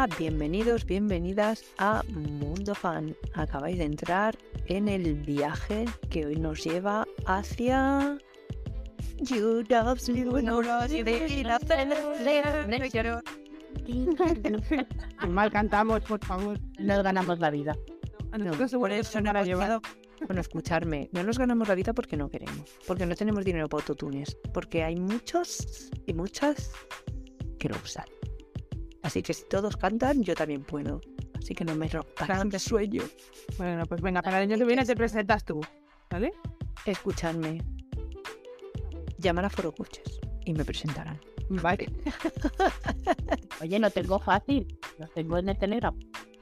Hola, bienvenidos, bienvenidas a Mundo Fan. Acabáis de entrar en el viaje que hoy nos lleva hacia... You Mal cantamos, por favor. Nos ganamos la vida. No, por eso no llevado... Bueno, escucharme, no nos ganamos la vida porque no queremos, porque no tenemos dinero para autotunes, porque hay muchos y muchas que lo usan. Así que si todos cantan, yo también puedo. Así que no me rompan de sueño. Bueno, pues venga, para el año que viene te presentas tú, ¿vale? Escuchadme. Llamar a Foro Coches y me presentarán. Vale. Oye, no tengo fácil. Lo tengo en el Telegram.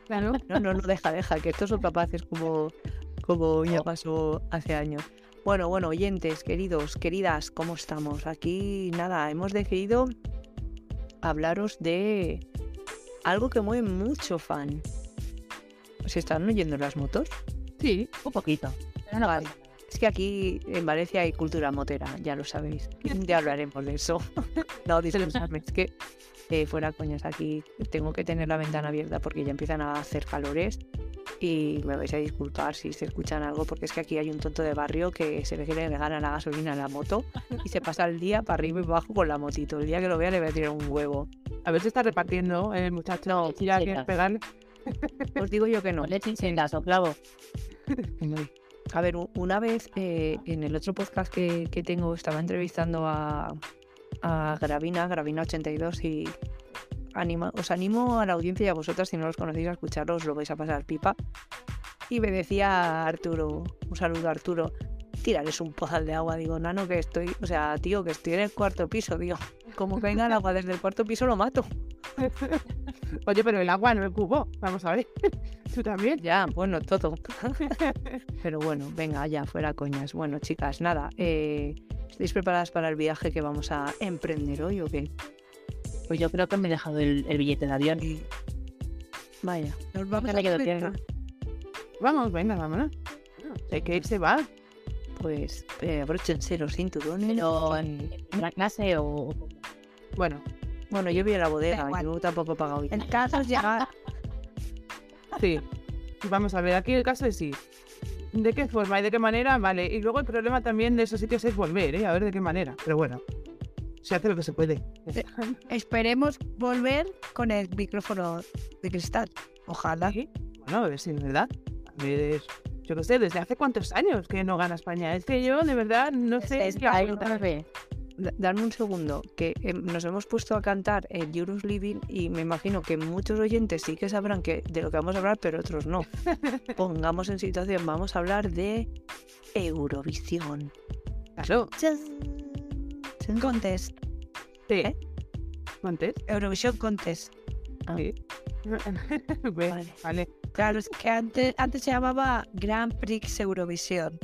Claro. No, no, no, deja, deja, que estos son capaces como, como ya pasó hace años. Bueno, bueno, oyentes, queridos, queridas, ¿cómo estamos? Aquí, nada, hemos decidido hablaros de algo que mueve mucho fan. ¿Se están oyendo las motos? Sí. Un poquito. No. Es que aquí en Valencia hay cultura motera, ya lo sabéis. Día hablaremos de eso. no, disculpadme, es que eh, fuera coñas, aquí tengo que tener la ventana abierta porque ya empiezan a hacer calores y me vais a disculpar si se escuchan algo porque es que aquí hay un tonto de barrio que se ve que le gana la gasolina a la moto y se pasa el día para arriba y para abajo con la motito. El día que lo vea le voy a tirar un huevo. A ver si está repartiendo el muchacho. No, si ya claro. pegarle. Os digo yo que no. Leche sin lazo, clavo. A ver, una vez eh, en el otro podcast que, que tengo estaba entrevistando a, a Gravina, Gravina82 y anima, os animo a la audiencia y a vosotras, si no los conocéis, a escucharlos, lo vais a pasar pipa. Y me decía Arturo, un saludo a Arturo, tírales un pozal de agua. Digo, nano, que estoy, o sea, tío, que estoy en el cuarto piso, digo, como venga el agua desde el cuarto piso lo mato. Oye, pero el agua no el cubo. Vamos a ver. Tú también. Ya, bueno, todo. Pero bueno, venga, ya, fuera coñas. Bueno, chicas, nada. eh, ¿Estáis preparadas para el viaje que vamos a emprender hoy o qué? Pues yo creo que me he dejado el, el billete de avión. Vaya, nos vamos a quedo tierra. Vamos, venga, vámonos. Hay que irse, va. Pues eh, abróchense los cinturones. Pero en una clase o... Bueno, Bueno, yo a la bodega, yo tampoco he pagado hoy. En casos ya... sí. Vamos a ver, aquí el caso es sí. ¿De qué forma y de qué manera? Vale. Y luego el problema también de esos sitios es volver, ¿eh? A ver de qué manera. Pero bueno, se hace lo que se puede. Esperemos volver con el micrófono de cristal. Ojalá. Sí. Bueno, a ver si es verdad. A ver, yo qué sé, ¿desde hace cuántos años que no gana España? Es que yo, de verdad, no sé. Es- qué ahí hago. otra vez. Da- Dadme un segundo, que eh, nos hemos puesto a cantar el Euros Living y me imagino que muchos oyentes sí que sabrán que de lo que vamos a hablar, pero otros no. Pongamos en situación, vamos a hablar de Eurovisión. Claro, Contest. sí. ¿Eh? ¿Antes? Eurovisión Contest. Ah. Sí. Vale. vale. Claro, es que antes, antes se llamaba Grand Prix Eurovisión.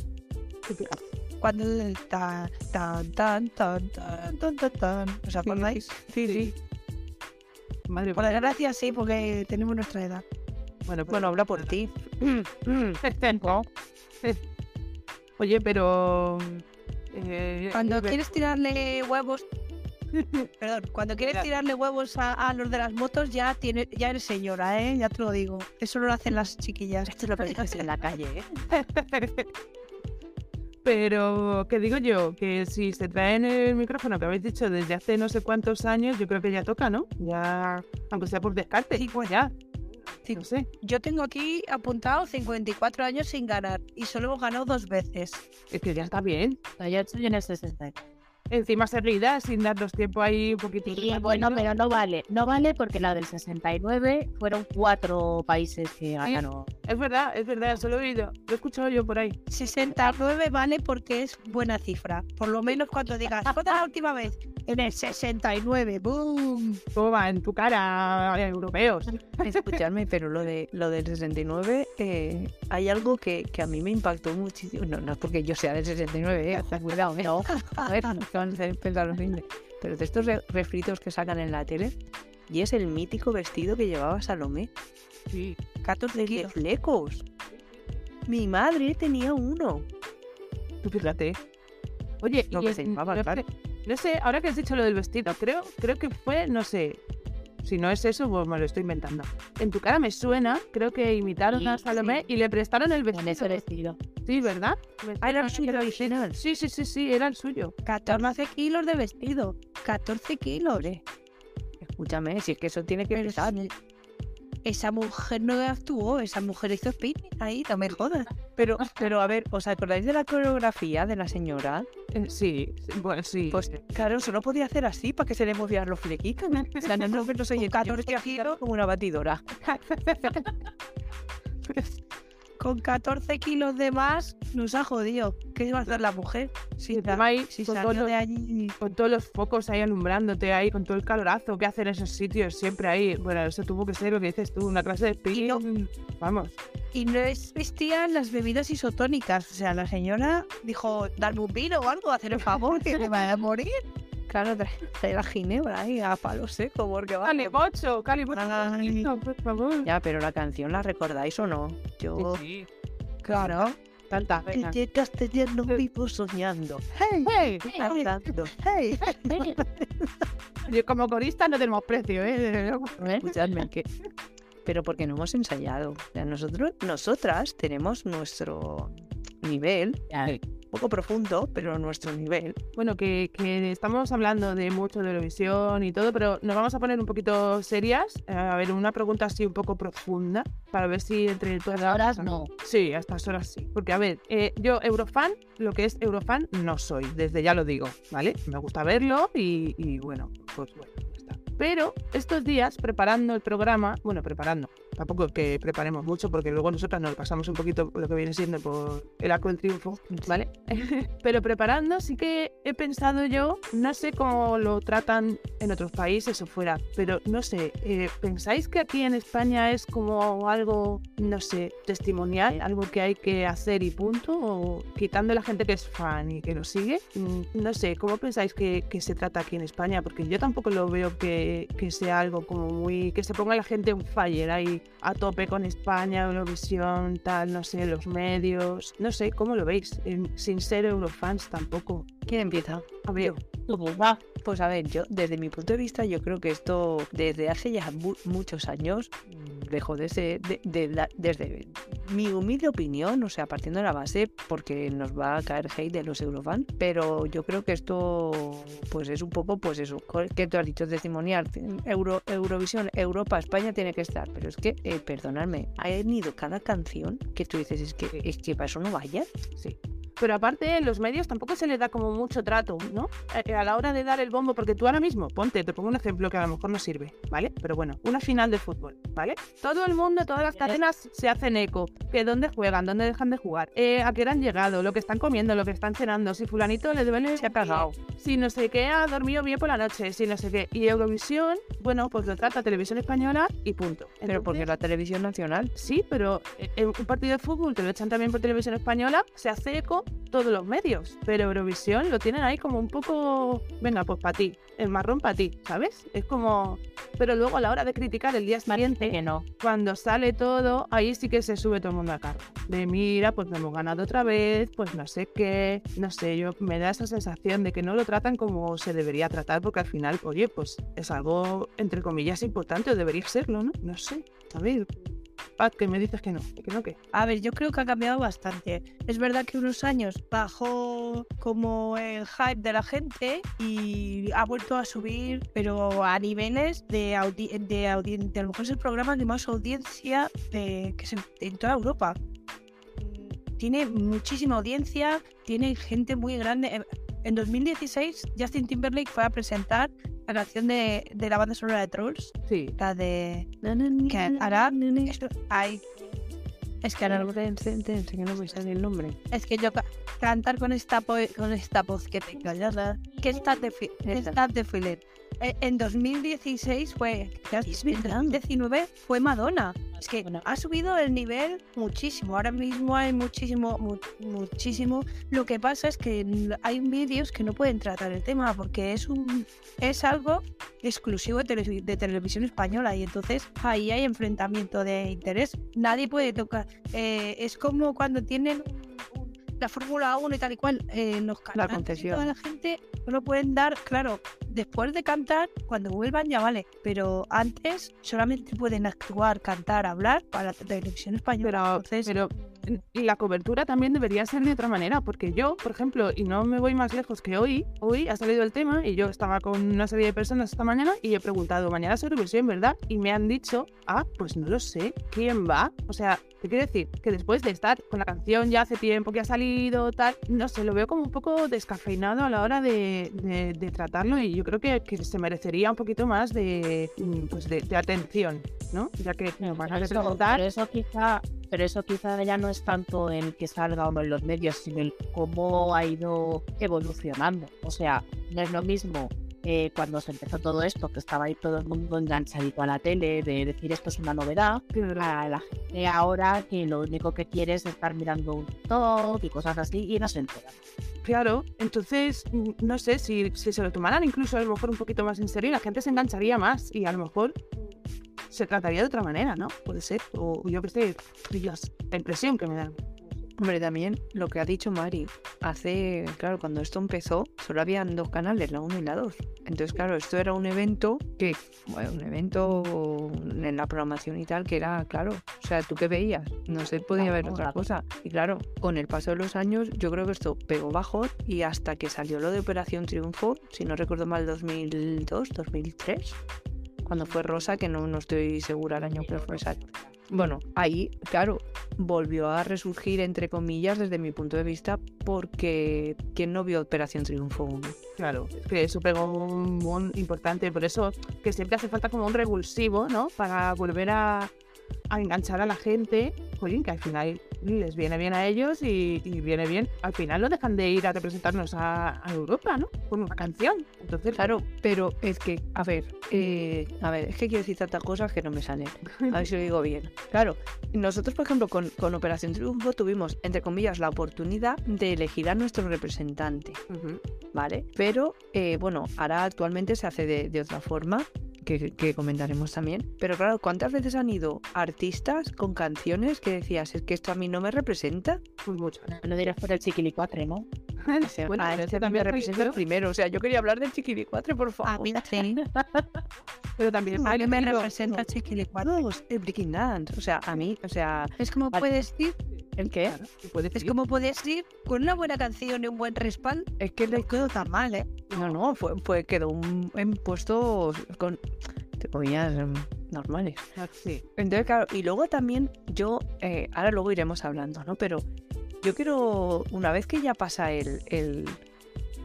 Cuando tan, tan, tan, tan, tan, tan, tan, tan. ¿Os acordáis? Sí, sí. Madre Por desgracia sí, porque tenemos nuestra edad. Bueno, pues- Bueno, habla por ti. Oye, pero. Eh, Cuando quieres tirarle huevos, perdón, cuando quieres tirarle huevos a, a los de las motos ya tiene, ya eres señora, ¿eh? Ya te lo digo. Eso lo hacen las chiquillas. Esto es lo que dices en la calle, ¿eh? Pero, ¿qué digo yo? Que si se traen el micrófono que habéis dicho desde hace no sé cuántos años, yo creo que ya toca, ¿no? Ya, aunque sea por descarte. Sí, pues ya. Sí. No sé. Yo tengo aquí apuntado 54 años sin ganar y solo hemos ganado dos veces. Es que ya está bien. Yo estoy en el 60. Encima seguida, sin darnos tiempo ahí un poquito. Sí, bueno, pero no vale. No vale porque la del 69 fueron cuatro países que ganaron. Es verdad, es verdad, eso lo he oído. Lo he escuchado yo por ahí. 69 vale porque es buena cifra. Por lo menos cuando digas, ¿cuándo es la última vez? En el 69. ¡Boom! Toma, en tu cara, europeos. Escuchadme, pero lo de lo del 69, eh, hay algo que, que a mí me impactó muchísimo. No, no es porque yo sea del 69, eh, cuidado, eh, no. A ver, no van a hacer pensar los fines. Pero de estos re- refritos que sacan en la tele, y es el mítico vestido que llevaba Salomé. Sí. 14 de kilos. flecos. Mi madre tenía uno. Tú fíjate. Oye, Lo y que es- se llamaba, no, claro. sé, no sé, ahora que has dicho lo del vestido, creo, creo que fue, no sé. Si no es eso, pues me lo estoy inventando. En tu cara me suena, creo que imitaron Sí, a Salomé y le prestaron el vestido. ese vestido. Sí, ¿verdad? Ah, era el suyo original. Sí, sí, sí, sí, era el suyo. 14 kilos de vestido. 14 kilos. Escúchame, si es que eso tiene que pesar. Esa mujer no actuó, esa mujer hizo spinning ahí, no me jodas. Pero, pero a ver, ¿os acordáis de la coreografía de la señora? Eh, sí, bueno, sí. Pues claro, eso no podía hacer así para que se le movieran los flequitos. O sea, no, no, no soy Con yo 14 estoy agitando como una batidora. Con 14 kilos de más, nos ha jodido. ¿Qué iba a hacer la mujer? Si, encima ahí, si con, salió todos los, de allí. con todos los focos ahí alumbrándote ahí, con todo el calorazo que hacen esos sitios siempre ahí. Bueno, eso tuvo que ser lo que dices tú, una clase de Y no-. Vamos. Y no existían las bebidas isotónicas. O sea, la señora dijo, darme un vino o algo, hacer el favor, que me vaya a morir. Claro, trae, trae la ginebra ahí a palo seco, porque va. Bocho, Cali Bocho. No, por favor. Ya, pero la canción, ¿la recordáis o no? Yo, Sí, Claro. tanta. que venga. de castellano vivo soñando. Hey, Hey, Cantando. hey. yo como corista no tenemos precio, ¿eh? Escuchadme, que... Pero porque no hemos ensayado. O sea, nosotros, nosotras tenemos nuestro nivel, poco profundo, pero nuestro nivel. Bueno, que, que estamos hablando de mucho de Eurovisión y todo, pero nos vamos a poner un poquito serias. Eh, A ver, una pregunta así un poco profunda para ver si entre todas Ahora no. Sí, a estas horas sí. Porque, a ver, eh, yo Eurofan, lo que es Eurofan, no soy, desde ya lo digo, ¿vale? Me gusta verlo y, y bueno, pues bueno. Pero estos días, preparando el programa, bueno, preparando, tampoco es que preparemos mucho, porque luego nosotras nos pasamos un poquito lo que viene siendo por el arco del triunfo, ¿vale? Pero preparando, sí que he pensado yo, no sé cómo lo tratan en otros países o fuera, pero no sé, eh, ¿pensáis que aquí en España es como algo, no sé, testimonial, algo que hay que hacer y punto? ¿O quitando la gente que es fan y que lo sigue? Mm, No sé, ¿cómo pensáis que, que se trata aquí en España? Porque yo tampoco lo veo que, que sea algo como muy... que se ponga la gente un fire ahí a tope con España, Eurovisión, tal, no sé, los medios. No sé, ¿cómo lo veis? Sin ser Eurofans tampoco. ¿Quién empieza? A ver, Pues a ver, yo desde mi punto de vista, yo creo que esto desde hace ya mu- muchos años mm, dejó de ser, de- de la- desde mi humilde opinión, o sea, partiendo de la base, porque nos va a caer hate de los Eurofans, pero yo creo que esto, pues es un poco, pues eso, que tú has dicho, testimonial, Euro, Eurovisión, Europa, España tiene que estar, pero es que, eh, perdonadme, ha venido cada canción que tú dices, es que, es que para eso no vaya. sí. Pero aparte, en los medios tampoco se le da como mucho trato, ¿no? Eh, A la hora de dar el bombo, porque tú ahora mismo, ponte, te pongo un ejemplo que a lo mejor no sirve, ¿vale? Pero bueno, una final de fútbol, ¿vale? Todo el mundo, todas las cadenas se hacen eco. Que dónde juegan, dónde dejan de jugar, eh, a qué hora han llegado, lo que están comiendo, lo que están cenando, si fulanito le duele Se ha pagado. si no sé qué, ha dormido bien por la noche, si no sé qué. Y Eurovisión, bueno, pues lo trata Televisión Española y punto. Pero porque la televisión nacional Sí, pero eh, en un partido de fútbol te lo echan también por televisión española, se hace eco todos los medios, pero Eurovisión lo tienen ahí como un poco, venga, pues para ti, el marrón para ti, ¿sabes? Es como, pero luego a la hora de criticar el día siguiente, Que no. cuando sale todo, ahí sí que se sube todo el mundo a cargo. De mira, pues me hemos ganado otra vez, pues no sé qué, no sé, yo me da esa sensación de que no lo tratan como se debería tratar, porque al final, oye, pues es algo, entre comillas, importante, o debería serlo, ¿no? No sé, ver. Pat, que me dices que no, que no, que. A ver, yo creo que ha cambiado bastante. Es verdad que unos años bajó como el hype de la gente y ha vuelto a subir, pero a niveles de, audi de, audi- de a lo mejor es el programa de más audiencia de, que se, en toda Europa. Tiene muchísima audiencia, tiene gente muy grande. En- En 2016, Justin Timberlake fue a presentar la canción de, de la banda sonora de Trolls, Sí, la de que hará ay, Es que ahora que no me sale el nombre. Es que yo ca- cantar con esta con esta voz que tengo, ya la- que está de fi- está de filet. Eh, En 2016 fue, ya Es en verdad. 2019 fue Madonna. Es que ha subido el nivel muchísimo. Ahora mismo hay muchísimo, mu- muchísimo. Lo que pasa es que hay vídeos que no pueden tratar el tema porque es un es algo exclusivo de, de televisión española y entonces ahí hay enfrentamiento de interés. Nadie puede tocar. eh, es como cuando tienen la Fórmula 1 y tal y cual. eh, los cantantes y concesión. toda la gente no lo pueden dar, claro, después de cantar, cuando vuelvan ya vale. Pero antes solamente pueden actuar, cantar, hablar para la televisión española. Pero, Entonces, pero la cobertura también debería ser de otra manera, porque yo, por ejemplo, y no me voy más lejos que hoy, hoy ha salido el tema y yo estaba con una serie de personas esta mañana y he preguntado, mañana es Eurovisión, ¿verdad? Y me han dicho, ah, pues no lo sé, ¿quién va? O sea, ¿qué quiere decir? Que después de estar con la canción ya hace tiempo que ha salido, tal, no sé, lo veo como un poco descafeinado a la hora de, de- de tratarlo y yo creo que, que se merecería un poquito más de, mm, pues de, de atención, ¿no? Ya que van a preguntar... eso quizá, pero eso quizá ya no es tanto el que salga o no en los medios, sino el cómo ha ido evolucionando. O sea, no es lo mismo eh, cuando se empezó todo esto, que estaba ahí todo el mundo enganchadito a la tele, de decir esto es una novedad, a la gente ahora que lo único que quiere es estar mirando un TikTok y cosas así y no se enteran. Claro, entonces mm, no sé si, si se lo tomaran incluso a lo mejor un poquito más en serio, la gente se engancharía más y a lo mejor se trataría de otra manera, ¿no? Puede ser, o yo qué sé, la impresión que me dan. Hombre, también lo que ha dicho Mari, hace, claro, cuando esto empezó, solo habían dos canales, la 1 y la 2. Entonces, claro, esto era un evento que, bueno, un evento en la programación y tal, que era, claro, o sea, ¿tú qué veías? No se podía ver otra cosa. Y claro, con el paso de los años, yo creo que esto pegó bajo y hasta que salió lo de Operación Triunfo, si no recuerdo mal, 2002, 2003, cuando fue Rosa, que no, no estoy segura el año que fue exacto. Bueno, ahí, claro, volvió a resurgir, entre comillas, desde mi punto de vista, porque ¿quién no vio Operación Triunfo 1? Claro, que eso pegó un importante, por eso que siempre hace falta como un revulsivo, ¿no? Para volver a, a enganchar a la gente, jolín, que al final les viene bien a ellos y, y viene bien. Al final no dejan de ir a representarnos a, a Europa, ¿no? Con una canción. Entonces, Claro, pero es que, a ver, eh, a ver, es que quiero decir tantas cosas que no me salen. A ver si lo digo bien. Claro, nosotros, por ejemplo, con, con Operación Triunfo tuvimos, entre comillas, la oportunidad de elegir a nuestro representante. Ujú. ¿vale? Pero eh, bueno, ahora actualmente se hace de, de otra forma, que, que comentaremos también. Pero claro, ¿cuántas veces han ido artistas con canciones que decías, es que esto a mí no me representa? Pues mucho. No dirás por el chiquilicuatre, ¿no? Bueno, pero este también representa el primero. O sea, yo quería hablar del Chiquilicuatre, por a favor. mí sí. Pero también mí me representa el chiquilicuatre. El Breaking Dance. O sea, a mí, o sea, Es como Vale. puedes ir, ¿el qué? claro, se puede es como puedes ir con una buena canción y un buen respaldo. Es que No quedó tan mal, ¿eh? No, no, fue, fue quedó un, en puestos con te comillas em, normales. Ah, Sí. Entonces, claro, y luego también yo, eh, ahora luego iremos hablando, ¿no? Pero yo quiero, una vez que ya pasa el, el,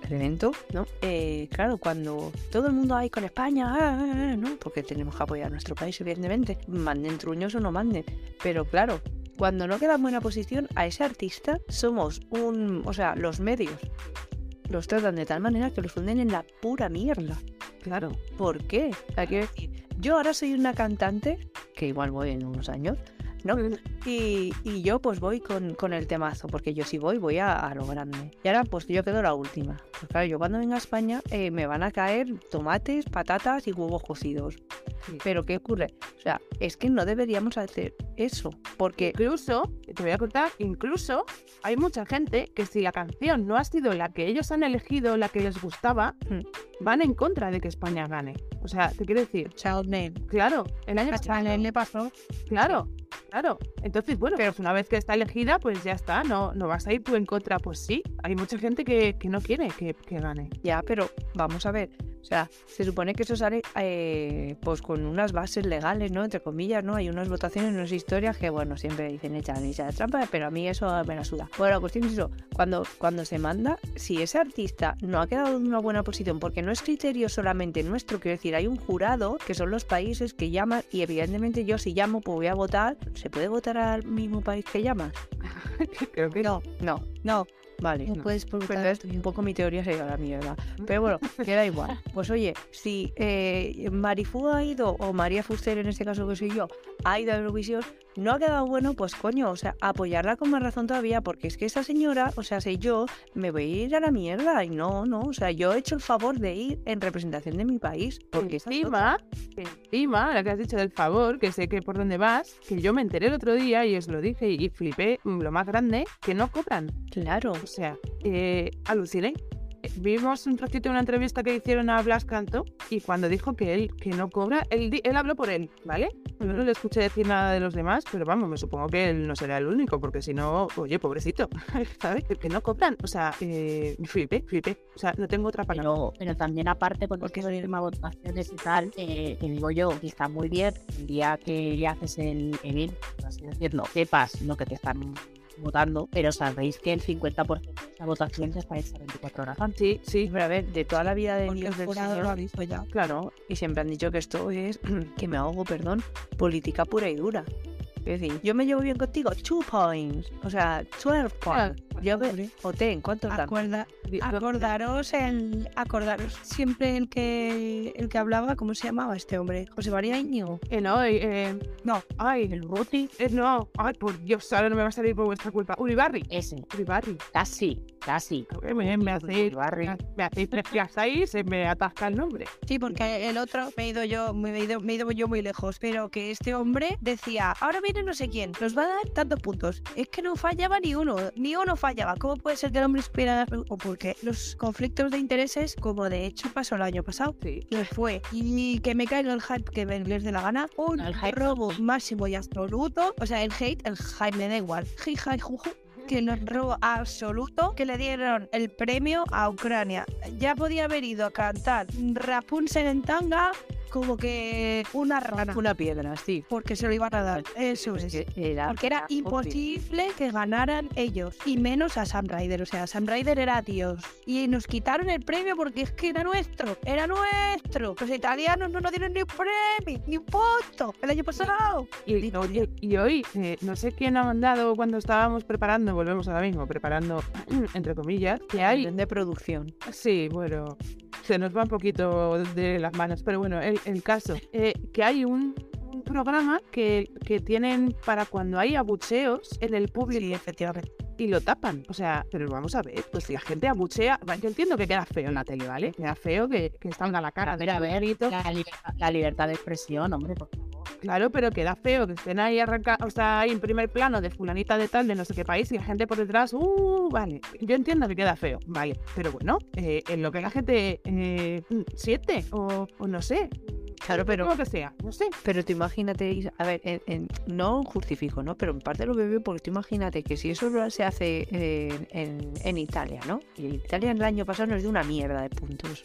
el evento, ¿no? Eh, claro, cuando todo el mundo ahí con España, ah, ah, ah, ¿no? Porque tenemos que apoyar a nuestro país, evidentemente, manden truños o no manden. Pero claro, cuando no queda en buena posición a ese artista, somos un, o sea, los medios los tratan de tal manera que los hunden en la pura mierda. Claro. ¿Por qué? O sea, quiero decir, yo ahora soy una cantante, que igual voy en unos años, ¿no? Y, y yo pues voy con, con el temazo, porque yo si voy, voy a, a lo grande. Y ahora pues yo quedo la última. Pues claro, yo cuando venga a España eh, me van a caer tomates, patatas y huevos cocidos. Sí. Pero ¿qué ocurre? O sea, es que no deberíamos hacer eso, porque... Incluso, te voy a contar, incluso hay mucha gente que si la canción no ha sido la que ellos han elegido, la que les gustaba, Hmm. van en contra de que España gane. O sea, te quiero decir, Child name. claro, el año pasado, le pasó. claro, claro. Entonces, bueno, pero una vez que está elegida, pues ya está, no, no vas a ir tú en contra. Pues sí, hay mucha gente que, que no quiere que, que gane. Ya, pero vamos a ver, O sea, se supone que eso sale eh, pues con unas bases legales, ¿no? Entre comillas, ¿no? Hay unas votaciones, unas historias que, bueno, siempre dicen echan esa de trampa, pero a mí eso me la suda. Bueno, la cuestión es eso, cuando, cuando se manda, si ese artista no ha quedado en una buena posición, porque no es criterio solamente nuestro, quiero decir, hay un jurado que son los países que llaman, y evidentemente yo si llamo, pues voy a votar. ¿Se puede votar al mismo país que llamas? Creo que No, no, no. Vale. No puedes Pues un poco mi teoría se ha ido a la mierda. Pero bueno, queda igual. Pues oye, si eh, Marifú ha ido, o María Fuster en este caso que soy yo, ha ido a Eurovisión, no ha quedado bueno, pues coño, o sea, apoyarla con más razón todavía, porque es que esa señora, o sea, sé yo, me voy a ir a la mierda. Y no, no, o sea, yo he hecho el favor de ir en representación de mi país. Porque encima, encima, lo que has dicho del favor, que sé que por dónde vas, que yo me enteré el otro día y os lo dije y flipé mm, lo más grande, que no cobran. Claro. O sea, eh, aluciné. Vimos un ratito una entrevista que hicieron a Blas Canto y cuando dijo que él que no cobra, él, él habló por él, ¿vale? Yo no le escuché decir nada de los demás, pero vamos, me supongo que él no será el único, porque si no, oye, pobrecito, ¿sabes? Que no cobran. O sea, eh, flipé, flipé. O sea, no tengo otra palabra. Pero, pero también aparte, porque Porque tema de votaciones y tal, eh, que digo yo, que está muy bien el día que haces el evento, por así decirlo, sepas lo que te están votando, pero sabéis que el 50% de esa votación se está hecha 24 horas antes. Sí, sí, Pero a ver, de toda la vida de Dios del Señor, lo ha visto ya. Claro, y siempre han dicho que esto es, que me ahogo, perdón, política pura y dura. Es decir, yo me llevo bien contigo, two points, o sea, 12 points. Yo me, o ten, ¿cuántos dan? Acuerda, Di- acordaros el, acordaros siempre el que el que hablaba, ¿cómo se llamaba este hombre? José María Íñigo. Eh, no, eh, eh, No, ay, el Ruti. Eh, no, ay, por Dios, ahora no me va a salir por vuestra culpa. Uribarri. Ese, Uribarri. casi, casi. Me, me hacéis, Uribarri. me hacéis tres días ahí y se me atasca el nombre. sí, porque el otro me he ido yo, me he ido, me he ido yo muy lejos, pero que este hombre decía, ahora viene no sé quién, nos va a dar tantos puntos. Es que no fallaba ni uno, ni uno fallaba. ¿Cómo puede ser que el hombre supiera? O porque los conflictos de intereses, como de hecho pasó el año pasado, Sí. que fue y que me caiga el hype que me les dé la gana, un El hype. robo máximo y absoluto, o sea, el hate, el hype me da igual, juju, que nos robo absoluto que le dieron el premio a Ucrania. Ya podía haber ido a cantar Rapunzel en tanga como que una rana, Una piedra, sí. porque se lo iban a dar. Eso es. Que era Porque era obvio. imposible que ganaran ellos, y menos a Sam Ryder. O sea, Sam Ryder era Dios. Y nos quitaron el premio porque es que era nuestro, era nuestro. Los italianos no nos dieron ni un premio, ni un punto el año pasado. Y, oye, y hoy, eh, no sé quién ha mandado cuando estábamos preparando, volvemos ahora mismo, preparando, entre comillas, que hay de producción. Sí, bueno, se nos va un poquito de las manos, pero bueno, el, el caso, eh, que hay un, un programa que, que tienen para cuando hay abucheos en el público Sí, efectivamente. y lo tapan. O sea, pero vamos a ver, pues si la gente abuchea, yo entiendo que queda feo en la tele, ¿vale? Queda feo que, que salga la cara A ver, a ver, bonito, la libertad, la libertad de expresión, hombre, por favor. Claro, pero queda feo que estén ahí arranca, o sea, ahí en primer plano de fulanita de tal, de no sé qué país, y la gente por detrás, uh, vale. Yo entiendo que queda feo, vale, pero bueno, eh, en lo que la gente eh, siente, o, o no sé. Claro, pero Como que sea, no sé. Pero tú imagínate, a ver, en- en- no justifico, ¿no? Pero en parte lo veo porque tú imagínate que si eso se hace en, en- en Italia, ¿no? Y en Italia el año pasado nos dio una mierda de puntos.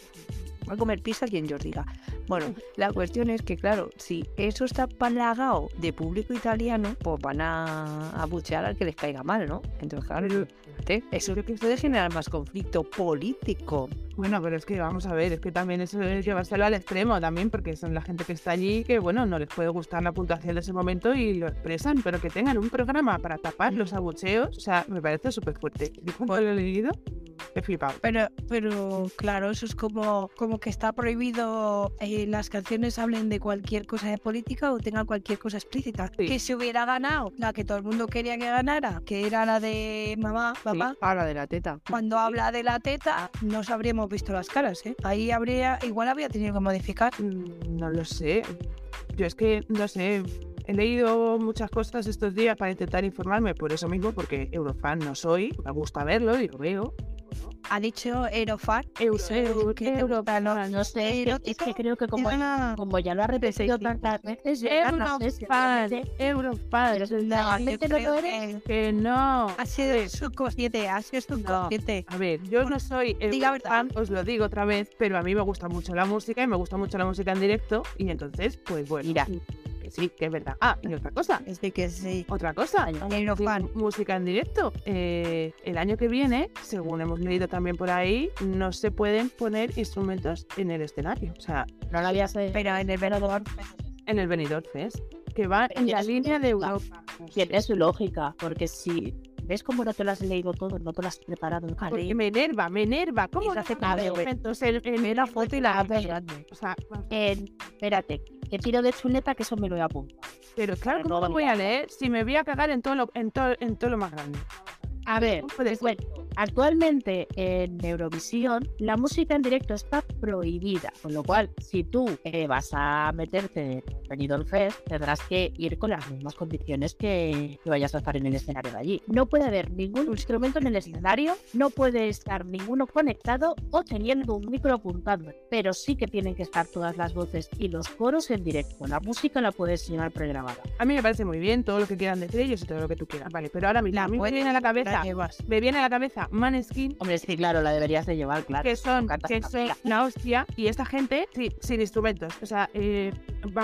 Va a comer pizza quien yo os diga. Bueno, la cuestión es que, claro, si eso está palagado de público italiano, pues van a abuchear al que les caiga mal, ¿no? Entonces, claro, fíjate, eso puede generar más conflicto político. Bueno, pero es que vamos a ver, es que también eso es llevárselo al extremo también, porque son la gente que está allí que, bueno, no les puede gustar la puntuación de ese momento y lo expresan, pero que tengan un programa para tapar los abucheos, o sea, me parece súper fuerte. Yo cuando lo he leído, he flipado. Pero, pero claro, eso es como, como que está prohibido eh, las canciones hablen de cualquier cosa de política o tengan cualquier cosa explícita. Sí. Que se hubiera ganado la que todo el mundo quería que ganara, que era la de mamá, papá. Ahora de la teta. Cuando habla de la teta, nos habríamos visto las caras, ¿eh? Ahí habría, igual habría tenido que modificar. Mm, No lo sé. Yo es que, no sé, he leído muchas cosas estos días para intentar informarme por eso mismo, porque Eurofan no soy, me gusta verlo y lo veo. Ha dicho Eurofan. Euro, Eso es euro, que te euro, gusta, ¿no? No sé, es que, es Erótico. que creo que como, como ya lo ha repetido tantas veces, Eurofan, realmente- Eurofan. pero si no, lo eres. que no. ha sido subconsciente, ha sido subconsciente. A ver, yo no soy Di la verdad. fan, os lo digo otra vez, pero a mí me gusta mucho la música y me gusta mucho la música en directo y entonces, pues bueno, Mira. Sí, que es verdad. Ah, y otra cosa, Es que sí. otra cosa, Eurofan. música en directo. Eh, el año que viene, según hemos leído también por ahí, no se pueden poner instrumentos en el escenario, o sea, No lo había sabido. Pero en el venador. en el Benidorm Fest, que va en la línea de. Europa. Tiene su lógica, porque si ves cómo no te lo has leído todo, no te lo has preparado, Porque me enerva, me enerva. ¿Cómo se no hace en, en- la foto y la ver. grande. O sea, Eh, espérate, que tiro de chuleta que eso me lo voy a apuntar. Pero claro, Pero ¿cómo no lo voy a leer si me voy a cagar en todo lo, en todo, en todo lo más grande? A ver, cuento. Actualmente en Eurovisión la música en directo está prohibida, con lo cual si tú eh, vas a meterte en Benidorm Fest tendrás que ir con las mismas condiciones que, que vayas a estar en el escenario de allí. No puede haber ningún instrumento en el escenario, no puede estar ninguno conectado o teniendo un micro apuntando, pero sí que tienen que estar todas las voces y los coros en directo. La música la puedes llevar pregrabada. A mí me parece muy bien todo lo que quieran decir ellos y todo lo que tú quieras, vale. Pero ahora mismo La me viene a la cabeza, me viene a la cabeza Maneskin, Hombre, sí, claro, la deberías de llevar, claro. que son, que una son la hostia, y esta gente sí, sin instrumentos. O sea, eh.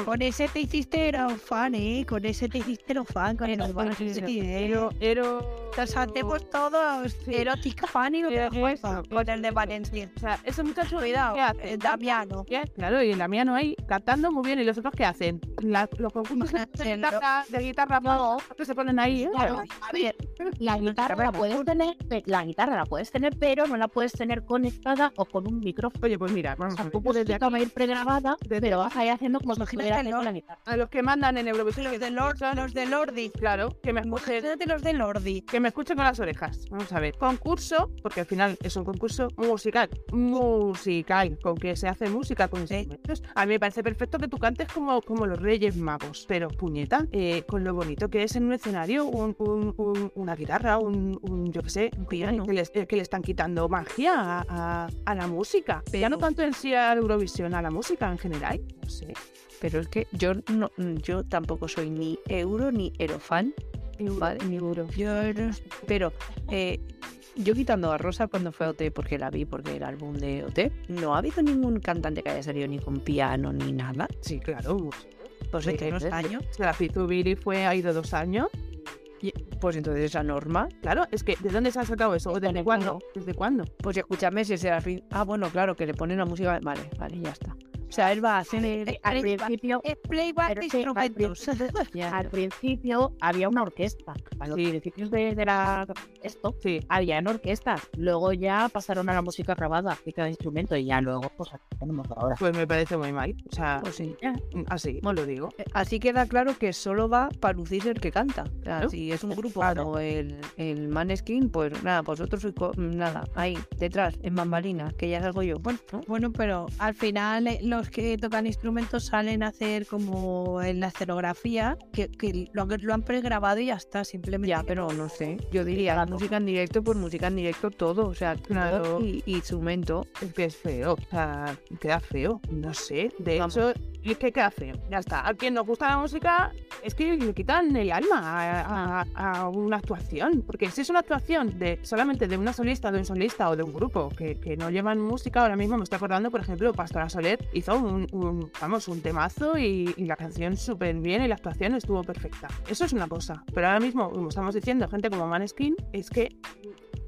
Con ese te hiciste Eurofan, ¿eh? Con ese te hiciste Eurofan. Con el Bueno, sí, sí, sí, ¿eh? Ero, ero, Nos hacemos todos Sí. erótica fan y lo que con el de Valencia. O sea, esos muchachos, Cuidado, ¿qué hacen? eh, Damiano. Claro, y el Damiano ahí cantando muy bien. ¿Y los otros qué hacen? La- los concursos de El- guitarra, de guitarra No, que se ponen ahí, ¿eh? Claro, a ver, la guitarra la puedes tener, la guitarra la puedes tener, pero no la puedes tener conectada o con un micrófono. Oye, pues mira, O vamos a sea, desde música va a ir pregrabada, desde- pero vas a ir haciendo como si estuvieras haciendo la guitarra. a los que mandan en Eurovisión, Los de Lord, los de Lordi. claro, que me escuchen, los de Lordi. que me escuchen con las orejas. Vamos a ver, concurso, porque al final es un concurso musical, musical, con que se hace música con instrumentos. A mí me parece perfecto que tú cantes como, como los Reyes Magos, pero puñeta, eh, con lo bonito que es en un escenario, un- un- un- una guitarra, un, un, yo qué sé, un piano, que, les- eh, que le están quitando magia a, a- a la música. Ya no tanto en sí a Eurovisión, a la música en general, no sé. Pero es que yo no, yo tampoco soy ni euro ni erofan, ¿vale? Yo no sé. Pero eh, yo quitando a Rosa cuando fue a OT, porque la vi, porque era álbum de OT, no ha habido ningún cantante que haya salido ni con piano ni nada. Sí, claro. Pues ¿De entonces, unos años? La Fitubiri fue, ha ido dos años. Pues entonces esa norma, Claro, es que ¿de dónde se ha sacado eso? ¿Desde Desde cuándo? ¿Desde cuándo? pues escúchame si es el fin. Ah, bueno, claro, que le ponen la música. Vale, vale, ya está. O sea, él va a hacer. Eh, Al principio, Es playback sí, al instrumentos. al principio había una orquesta. A los Sí. principios de, de la esto Sí. habían orquestas. Luego ya pasaron a la música grabada de cada instrumento y ya luego pues aquí tenemos ahora. Pues me parece muy mal. O sea, Pues sí. así, os lo digo. Eh, Así queda claro que solo va para lucir el que canta. O sea, Claro. si es un grupo Claro. como el, el Maneskin, pues nada, vosotros sois nada, ahí, detrás, en bambalina, que ya salgo yo. Bueno, ¿no? Bueno, pero al final eh, los que tocan instrumentos salen a hacer como en la escenografía, que, que lo, lo han pregrabado y ya está, simplemente. Ya, pero no sé. Yo diría Claro. música en directo, pues música en directo todo. O sea, Claro. y, y instrumento. Es que es feo. O sea, queda feo. No sé. De Vamos. hecho, es que queda feo. Ya está. A quien nos gusta la música, es que le quitan el alma a, a- a una actuación. Porque si es una actuación de solamente de una solista, de un solista o de un grupo que, que no llevan música, ahora mismo me estoy acordando, por ejemplo, Pastora Soler hizo un, vamos, un temazo y, y la canción súper bien y la actuación estuvo perfecta. Eso es una cosa. Pero ahora mismo, como estamos diciendo, gente como Maneskin, es que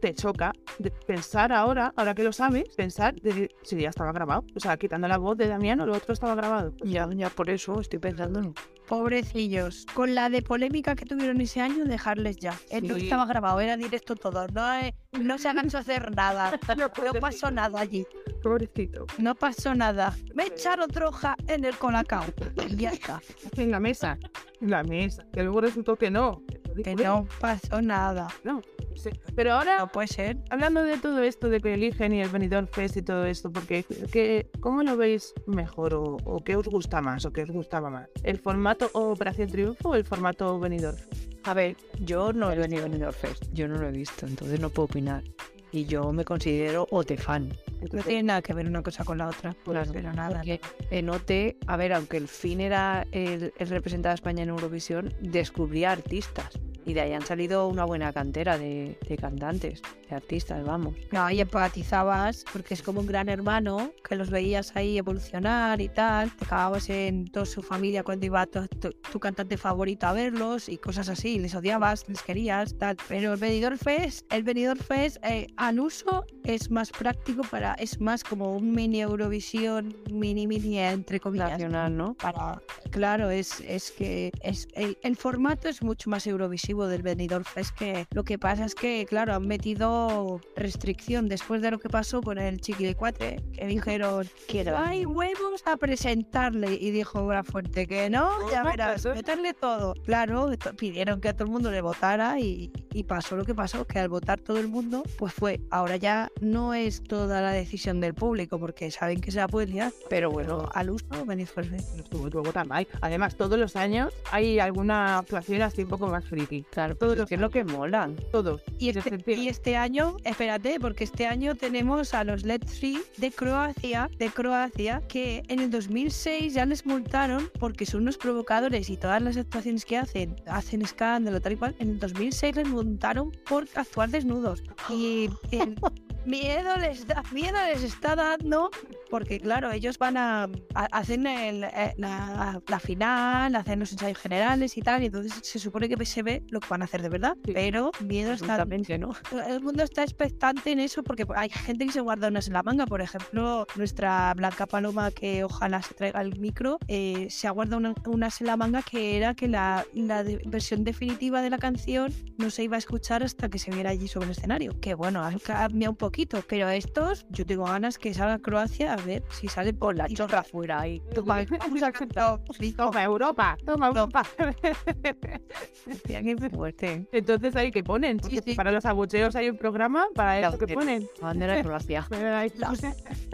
te choca de pensar ahora, ahora que lo sabes, pensar de si ya estaba grabado. O sea, quitando la voz de Damiano, lo otro estaba grabado. Ya, ya por eso estoy pensando. Pobrecillos. Con la de polémica que tuvieron ese año, dejarles ya. No Sí. estaba grabado, era directo todo. No, eh, no se hagan hacer nada. No, pasó nada allí. Pobrecito. No pasó nada. Me echaron troja en el colacao. Y ya está. En la mesa. En la mesa. Que luego resultó que no. Que no pasó nada. No. sí. Pero ahora, No puede ser. hablando de todo esto de que eligen y el Benidorm Fest y todo esto, porque que, ¿cómo lo veis mejor o, o qué os gusta más o qué os gustaba más? ¿El formato Operación Triunfo o el formato Benidorm Fest? A ver, yo no he venido en el Fest. Yo no lo he visto, entonces no puedo opinar. Y yo me considero OT fan. No tiene nada que ver una cosa con la otra. Claro, pero nada. porque en OT, a ver, aunque el fin era el, el representar a España en Eurovisión, descubría artistas. Y de ahí han salido una buena cantera de, de cantantes, de artistas, vamos. No, y empatizabas porque es como un gran hermano que los veías ahí evolucionar y tal. Te cagabas en toda su familia cuando iba tu, tu- tu cantante favorito a verlos y cosas así. Les odiabas, les querías, tal. Pero el Benidorm Fest, el Benidorm Fest eh, al uso es más práctico para, es más como un mini Eurovisión, mini mini entre comillas. Nacional, ¿no? para claro es, es que es el, el formato es mucho más del Benidorm Fest que lo que pasa es que claro han metido restricción después de lo que pasó con el Chiquilicuatre que dijeron Quiero. hay huevos a presentarle y dijo fuerte que no ya verás meterle todo claro pidieron que todo el mundo le votara y, y pasó lo que pasó que al votar todo el mundo pues fue ahora ya no es toda la decisión del público porque saben que se la pueden liar Pero bueno, al uso Benidorm Fest No estuvo luego tan mal. Además, todos los años hay alguna actuación así un poco más friki. Claro, Todos pues es que es lo que molan. Todos. Y este, y este año, espérate, porque este año tenemos a los Let's Free de Croacia, de Croacia, que en el 2006 ya les multaron porque son unos provocadores y todas las actuaciones que hacen, hacen escándalo, tal y cual. En el 2006 les multaron por actuar desnudos. Y el miedo les da, miedo les está dando porque claro, ellos van a, a- hacen el- eh, la, la final, hacen los ensayos generales y tal, y entonces se supone que se ve lo que van a hacer de verdad, Sí. pero miedo está ¿no? el mundo está expectante en eso porque hay gente que se guarda unas en la manga. Por ejemplo, nuestra Blanca Paloma, que ojalá se traiga el micro, eh, se ha guardado una- unas en la manga que era que la, la de- versión definitiva de la canción no se iba a escuchar hasta que se viera allí sobre el escenario. Que bueno, ha cambiado un poquito, pero estos, yo tengo ganas que salga Croacia a ver si sale por la chorra fuera ahí. Toma, vamos a cantar. Toma Europa, toma Europa. Hostia, qué Fuerte. Entonces ahí que ponen. Sí, sí. Para los abucheos hay un programa para eso que ponen. Bandera de Croacia.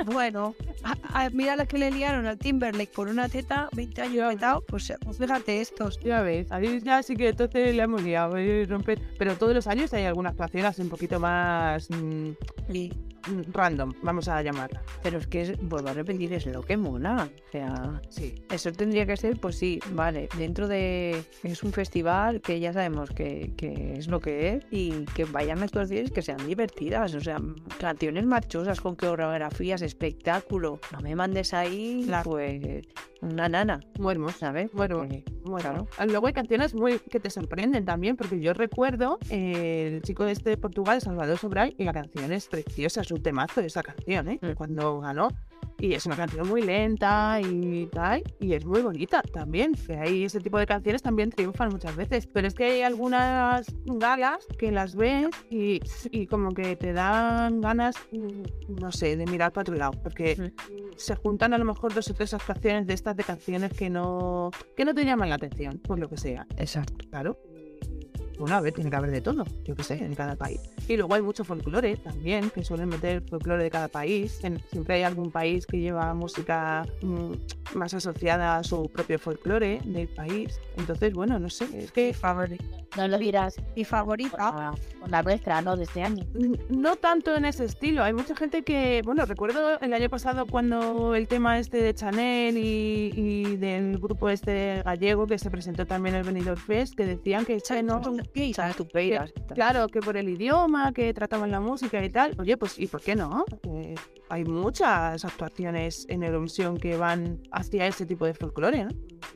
Bueno, a- a- mira la que le liaron al Timberlake por una teta, 20 años petado, pues, pues fíjate estos. Ya ves, ahí ya sí que entonces le hemos liado. eh, Pero todos los años hay alguna actuación así un poquito más mm, Y mm, random, vamos a llamarla. Pero es que, es, vuelvo a repetir, es lo que mola. O sea, Sí. eso tendría que ser, pues sí, vale, dentro de... Es un festival que ya sabemos que, que es lo que es y que vayan actuaciones que sean divertidas. O sea, canciones marchosas con coreografías, espectáculo. No me mandes ahí, Claro. pues, una nana, Bueno, ¿sabes? Bueno, Porque- Bueno, Claro. luego hay canciones muy que te sorprenden también, porque yo recuerdo eh, el chico este de Portugal, Salvador Sobral, y la canción es preciosa, es un temazo esa canción, ¿eh? Mm. Cuando ganó. Y es una canción muy lenta y tal, y es muy bonita también. Que hay ese tipo de canciones también triunfan muchas veces. Pero es que hay algunas galas que las ves y, y como que te dan ganas, mm, no sé, de mirar para otro lado. Porque Mm. se juntan a lo mejor dos o tres actuaciones de estas de canciones que no, que no te llaman la atención, por lo que sea. Exacto. Claro. Bueno, a ver, tiene que haber de todo, yo qué sé, en cada país. Y luego hay mucho folclore también, que suelen meter folclore de cada país. En- siempre hay algún país que lleva música mm, más asociada a su propio folclore del país. Entonces, bueno, no sé, es que favorita. No lo dirás Mi favorita. ah, con la nuestra, ¿no? De este año. no tanto en ese estilo. Hay mucha gente que, bueno, recuerdo el año pasado cuando el tema este de Chanel y, y del grupo este gallego que se presentó también el Benidorm Fest, que decían que che, no, ¿Sabes? Tupeiras. Claro, que por el idioma, que trataban la música y tal. Oye, pues ¿y por qué no? Eh, hay muchas actuaciones en Eurovisión que van hacia ese tipo de folclore, ¿no?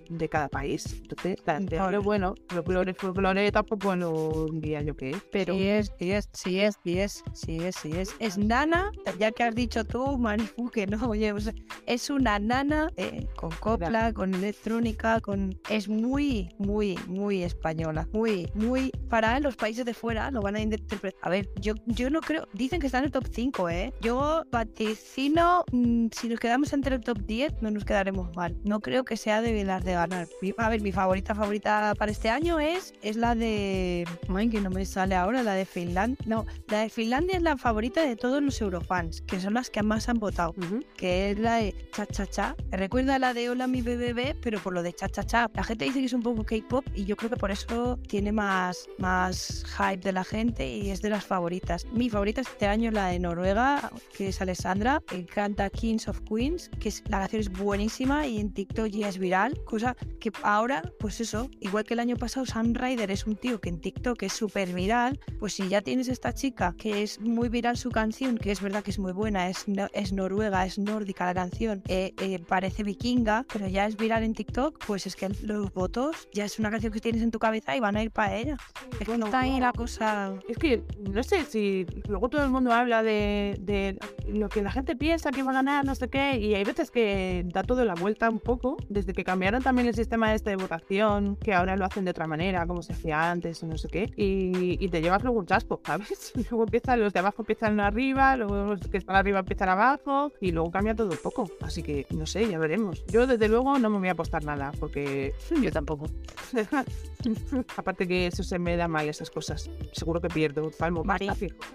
De cada país. Entonces, la de Vale. bueno, folclore, folclore tampoco lo diría yo que es. Pero Sí es, sí es, sí es, sí es, sí es, sí es. Es nana, ya que has dicho tú, Marifu, que no, oye, o sea, es una nana eh, con copla, con electrónica, con... Es muy, muy, muy española, muy, muy... Para los países de fuera lo van a interpretar. A ver, yo, yo no creo... Dicen que está en el top 5, ¿eh? Yo vaticino, mm, si nos quedamos entre el top 10, no nos quedaremos mal. No creo que sea de las de ganar. A ver, mi favorita favorita para este año es, es la de... Ay, que no me sale ahora, la de Finlandia. No, la de Finlandia es la favorita de todos los eurofans, que son las que más han votado. Ujú. que es la de cha cha cha. Recuerda la de Hola mi bebé, pero por lo de cha cha cha. La gente dice que es un poco K-pop y yo creo que por eso tiene más, más hype de la gente y es de las favoritas. Mi favorita este año es la de Noruega, que es Alessandra, que canta Kings of Queens, que es, la canción es buenísima y en TikTok ya es viral, cosa que ahora, pues eso, igual que el año pasado Sam Ryder es un tío que en TikTok es súper viral, pues si ya tienes esta chica que es muy viral su canción, que es verdad que es muy buena, es, no- es noruega, es nórdica la canción, eh, eh, parece vikinga, pero ya es viral en TikTok, pues es que los votos ya es una canción que tienes en tu cabeza y van a ir para ella. Es que está ahí la cosa. Es que no sé si luego todo el mundo habla de, de lo que la gente piensa que va a ganar, no sé qué, y hay veces que da todo la vuelta un poco, desde que cambiaron también el sistema este de votación, que ahora lo hacen de otra manera, como se hacía antes o no sé qué, y, y te llevas luego un chasco, ¿sabes? Luego empiezan los de abajo empiezan arriba, luego los que están arriba empiezan abajo, y luego cambia todo un poco. Así que no sé, ya veremos. Yo desde luego no me voy a apostar nada, porque Yo tampoco. aparte que eso se me da mal esas cosas. Seguro que pierdo, palmo. Mari.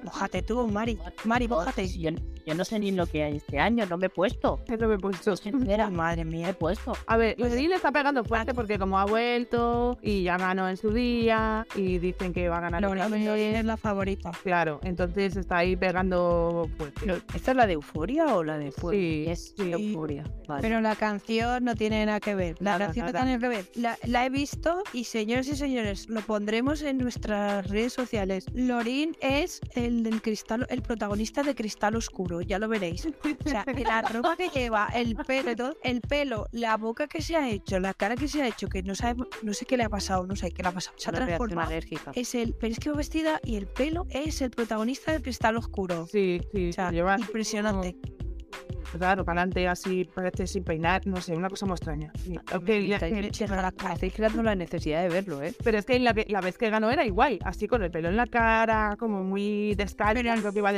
Mójate tú, Mari. Mari, mójate. Yo, yo no sé ni lo que hay este año, no me he puesto. Eso me he puesto. Sincera, Madre mía. he puesto. A ver, Loreen le está pegando fuerte porque como ha vuelto y ya ganó en su día y dicen que va a ganar No, otra la vez. es la favorita. Claro, entonces está ahí pegando fuerte. ¿Esta es la de Euforia o la de Fuego? Sí, Es sí. Euforia. Vale. Pero la canción no tiene nada que ver. La Nada, canción no nada. tiene que ver. La, la he visto y señores y señores, lo pondremos en nuestras redes sociales. Lorin es el del cristal, el protagonista de Cristal Oscuro, ya lo veréis. O sea, la ropa que lleva, el pelo, el pelo, la boca que se ha hecho, la cara que se ha hecho, que no sabemos, no sé qué le ha pasado, no sé qué le ha pasado. Se ha transformado. Es el, pero es que va vestida y el pelo es el protagonista del Cristal Oscuro. Sí, sí, O sea, impresionante. Claro, para adelante así, parece sin peinar, no sé, una cosa muy extraña. La- Estáis, creando la necesidad de verlo, ¿eh? pero es que la, la vez que ganó era igual, así con el pelo en la cara, como muy Pero- creo que iba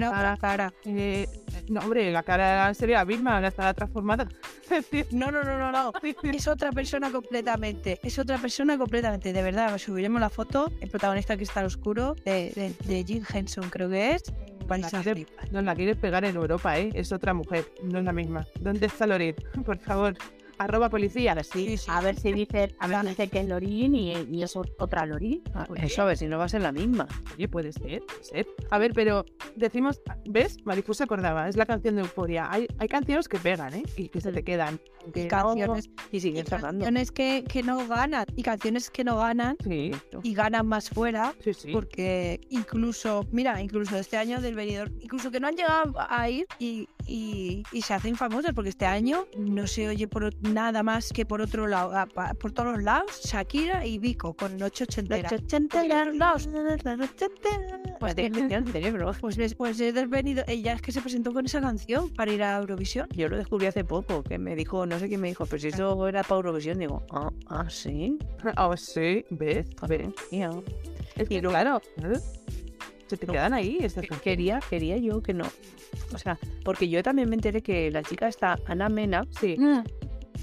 no, la cara. Eh, no, hombre, la cara sería la misma, ahora estará transformada. No, no, no, no, no. Es otra persona completamente. Es otra persona completamente. De verdad, subiremos la foto. El protagonista que está al oscuro de, de, de Jim Henson, creo que es. Vais a quiere- la quieres pegar en Europa, ¿eh? Es otra mujer, no es la misma. ¿Dónde está Loret? Por favor, arroba policía. Sí, a ver si dice, a ver si dice que es Lorín y, y es ot- otra Lorín. Ah, Eso a ver si no va a ser la misma. Oye, puede ser, puede ser. A ver, pero decimos, ¿ves? Marifú se acordaba, es la canción de Euforia. Hay, hay canciones que pegan, ¿eh? Y que se te quedan. Y canciones, Y siguen y canciones que, que no ganan. Y canciones que no ganan Sí, y ganan más fuera. Porque incluso, mira, incluso este año del venidor, incluso que no han llegado a ir y, y, y se hacen famosas, porque este año no se oye por nada más que por otro lado, a- pa- por todos los lados, Shakira y Vico con Noche Ochentera. Pues de gestión de cerebro. Pues después es del venido, ella es que se presentó con esa canción para ir a Eurovisión. Yo lo descubrí hace poco, que me dijo, no sé quién me dijo, pero si eso era para Eurovisión, digo, ah, ah, sí. Oh, sí, ¿ves? ¿Ves? Mía. Es que, claro, ¿eh? Se te quedan ahí estas Que-. Quería, quería yo que no. O sea, porque yo también me enteré que la chica está, Ana Mena, Sí,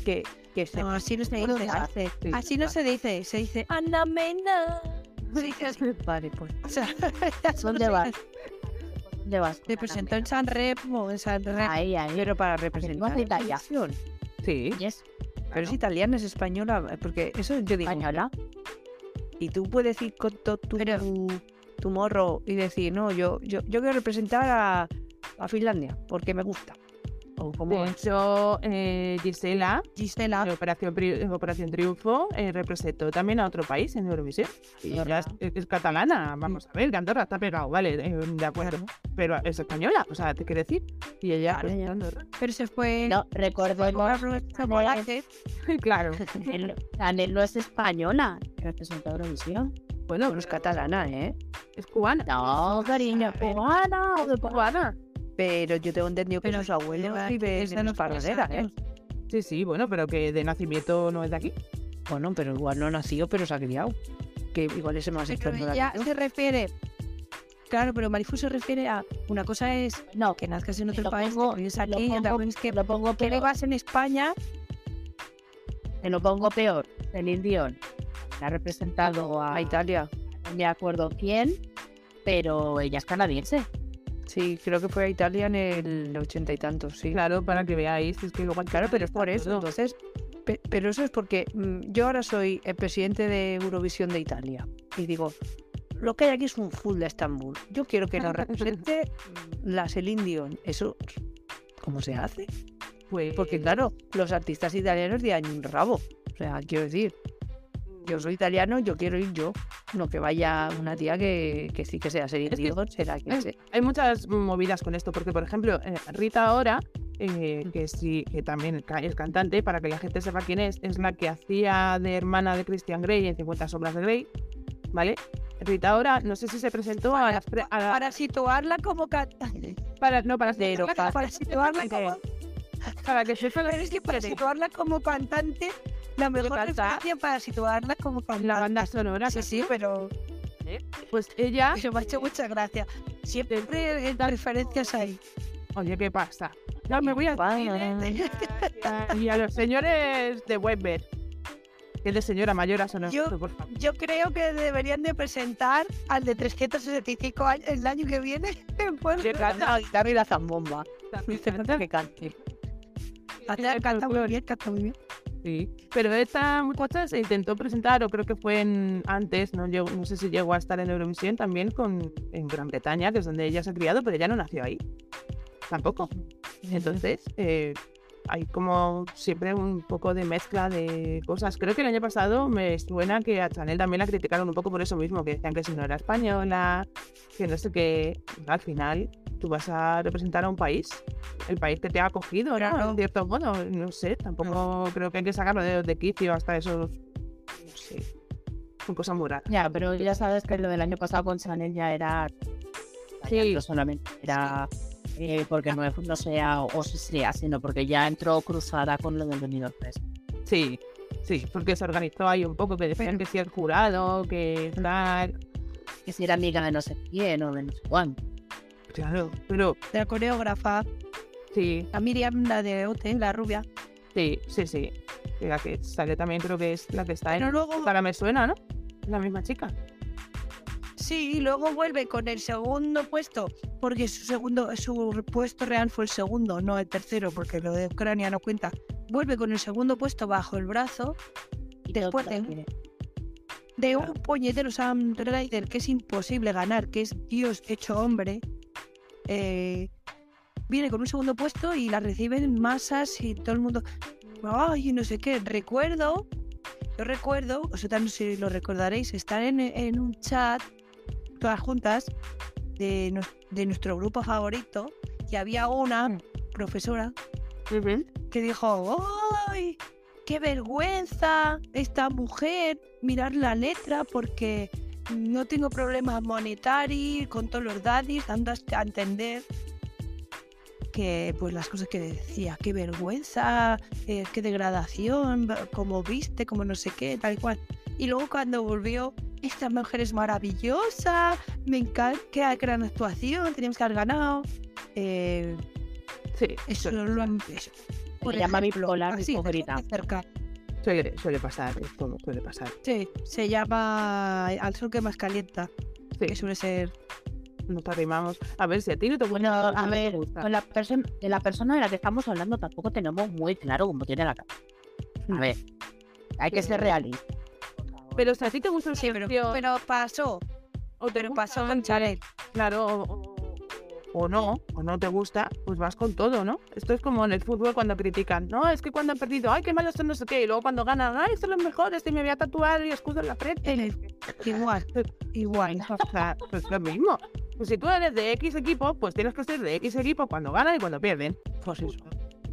que, que se No, así no se dice. hace. sí. Así no se dice, se dice Ana Mena. Así. Vale, pues. O sea, ¿Dónde vas? ¿Dónde vas? Se presentó en San Remo, en San Remo. Ahí, ahí. Pero para representar Italia. Sí. Yes, Pero es italiana, es española, porque eso yo digo. española. Y tú puedes ir con todo tu, Pero- tu morro y decir, no, yo, yo, yo quiero representar a, a Finlandia porque me gusta. O como De hecho, eh, Gisela, Gisela. en Operación, Operación Triunfo, eh, representó también a otro país en Eurovisión. Es, es catalana, vamos a ver, que Andorra está pegado, vale, eh, de acuerdo. Pero es española, o sea, te quiero decir. Y ella Claro. Andorra. Pero se fue. No, recordemos claro. no es española, representa Eurovisión. Bueno, bueno, es catalana, ¿eh? es cubana. No, cariño, cubana o de cubana. Pero yo tengo entendido que Pero sus abuelos viven es de en Esparradera, ¿eh? años. Sí, sí, bueno, pero que de nacimiento no es de aquí. Bueno, pero igual no ha nacido, pero se ha criado. Que igual es más Pero experto. ella se refiere. Claro, pero Marifu se refiere a una cosa es No, que nazcas en otro Lo país, pongo- que lo aquí, y otra pongo- cosa es que, lo pongo que vivas en España. Te lo pongo peor. Celine Dion ha representado a, A Italia. no me acuerdo quién, pero ella es canadiense. Sí, creo que fue a Italia en el ochenta y tantos, sí. Claro, para que veáis, es que luego Claro, pero es por eso. todo. Entonces, pe- pero eso es porque mm, yo ahora soy el presidente de Eurovisión de Italia y digo, lo que hay aquí es un full de Estambul. Yo quiero que nos represente la Celine Dion. Eso, ¿cómo se hace? Pues, Porque claro, los artistas italianos de un rabo. O sea, quiero decir, yo soy italiano, yo quiero ir yo. No que vaya una tía que, que sí que sea Celine Es que- será que es- sea. hay muchas movidas con esto, porque por ejemplo, eh, Rita ahora, eh, que sí, que también es cantante, para que la gente sepa quién es, es la que hacía de hermana de Christian Grey en 50 sombras de Grey, ¿vale? Rita ahora, no sé si se presentó a las pre- a la- Para situarla como cantante. para, no, para, De para. Para situarla como, para que se pero es que para situarla como cantante, la mejor referencia para situarla como cantante. la banda sonora, Sí, sí, pero, pues ella, pero me ha hecho mucha gracia. Siempre hay referencias ahí. oye, ¿qué pasa? No, me voy a y a los señores de Webber, que es de señora mayor a sonar, Yo- por favor. Yo creo que deberían de presentar al de 365 años el año que viene. Pues, Que canta, La guitarra y la zambomba. que cante. Canta, canta muy bien, canta muy bien. Sí, pero esta muchacha se intentó presentar, o creo que fue en, antes, no, Llegó- no sé si llegó a estar en Eurovisión también con, en Gran Bretaña, que es donde ella se ha criado, pero ella no nació ahí. Tampoco. Entonces, eh, hay como siempre un poco de mezcla de cosas. Creo que el año pasado me suena que a Chanel también la criticaron un poco por eso mismo, que decían que si no era española, que no sé qué. Al final, tú vas a representar a un país, el país que te ha acogido, ¿no? Claro. En cierto modo, no sé, tampoco creo que hay que sacarlo de, de quicio hasta esos. No sé. Son cosas muy raras. Ya, pero ya sabes que lo del año pasado con Chanel ya era. Sí. No solamente era eh, porque no, no sea o si sea, sino porque ya entró cruzada con lo del Benidorm Fest. Sí, sí, porque se organizó ahí un poco, que decían que sí el jurado, que tal. Que si era amiga de no sé quién o de no sé cuánto. Claro, pero De la coreógrafa, sí, a Miriam, la de OT, la rubia. sí, sí, sí. Y La que sale también creo que es la que está Pero en. luego, Ahora me suena, ¿no? Es la misma chica. sí, luego vuelve con el segundo puesto, porque su segundo, su puesto real fue el segundo, no el tercero, porque lo de Ucrania no cuenta. Vuelve con el segundo puesto bajo el brazo Y Después de- de un puñetero Sam Ryder que es imposible ganar, que es Dios hecho hombre. Eh, viene con un segundo puesto y la reciben masas y todo el mundo. Ay, no sé qué. Recuerdo, yo recuerdo, vosotras no sé si lo recordaréis, estar en, en un chat, todas juntas, de, de nuestro grupo favorito, y había una profesora que dijo, ¡ay! ¡Qué vergüenza esta mujer! Mirar la letra porque no tengo problemas monetarios con todos los daddies, dando a entender que pues las cosas que decía, qué vergüenza, eh, qué degradación, como viste, como no sé qué, tal y cual. Y luego cuando volvió, esta mujer es maravillosa, me encanta, qué gran actuación, teníamos que haber ganado. Eh, Sí, eso lo han le llama bipolar, cerca. Suele, suele pasar, esto suele pasar. Sí, se llama Al sol que más calienta, Sí, que suele ser. nos arrimamos. A ver si a ti no te Bueno, gusta. a no te ver, gusta. con la persona de la persona de la que estamos hablando tampoco tenemos muy claro cómo tiene la cara. A ver, hay que ser realistas. Pero si a ti te gusta el Sí, pero, pero pasó, o te pero pasó Chanel. Claro, o, o- no, o no te gusta, pues vas con todo, ¿no? Esto es como en el fútbol cuando critican, no, es que cuando han perdido, ay, qué malos son no sé qué, y luego cuando ganan, ay, son los mejores, y me voy a tatuar el escudo en la frente. Igual, igual. O sea, pues lo mismo. Pues si tú eres de X equipo, pues tienes que ser de X equipo cuando ganan y cuando pierden. Pues eso.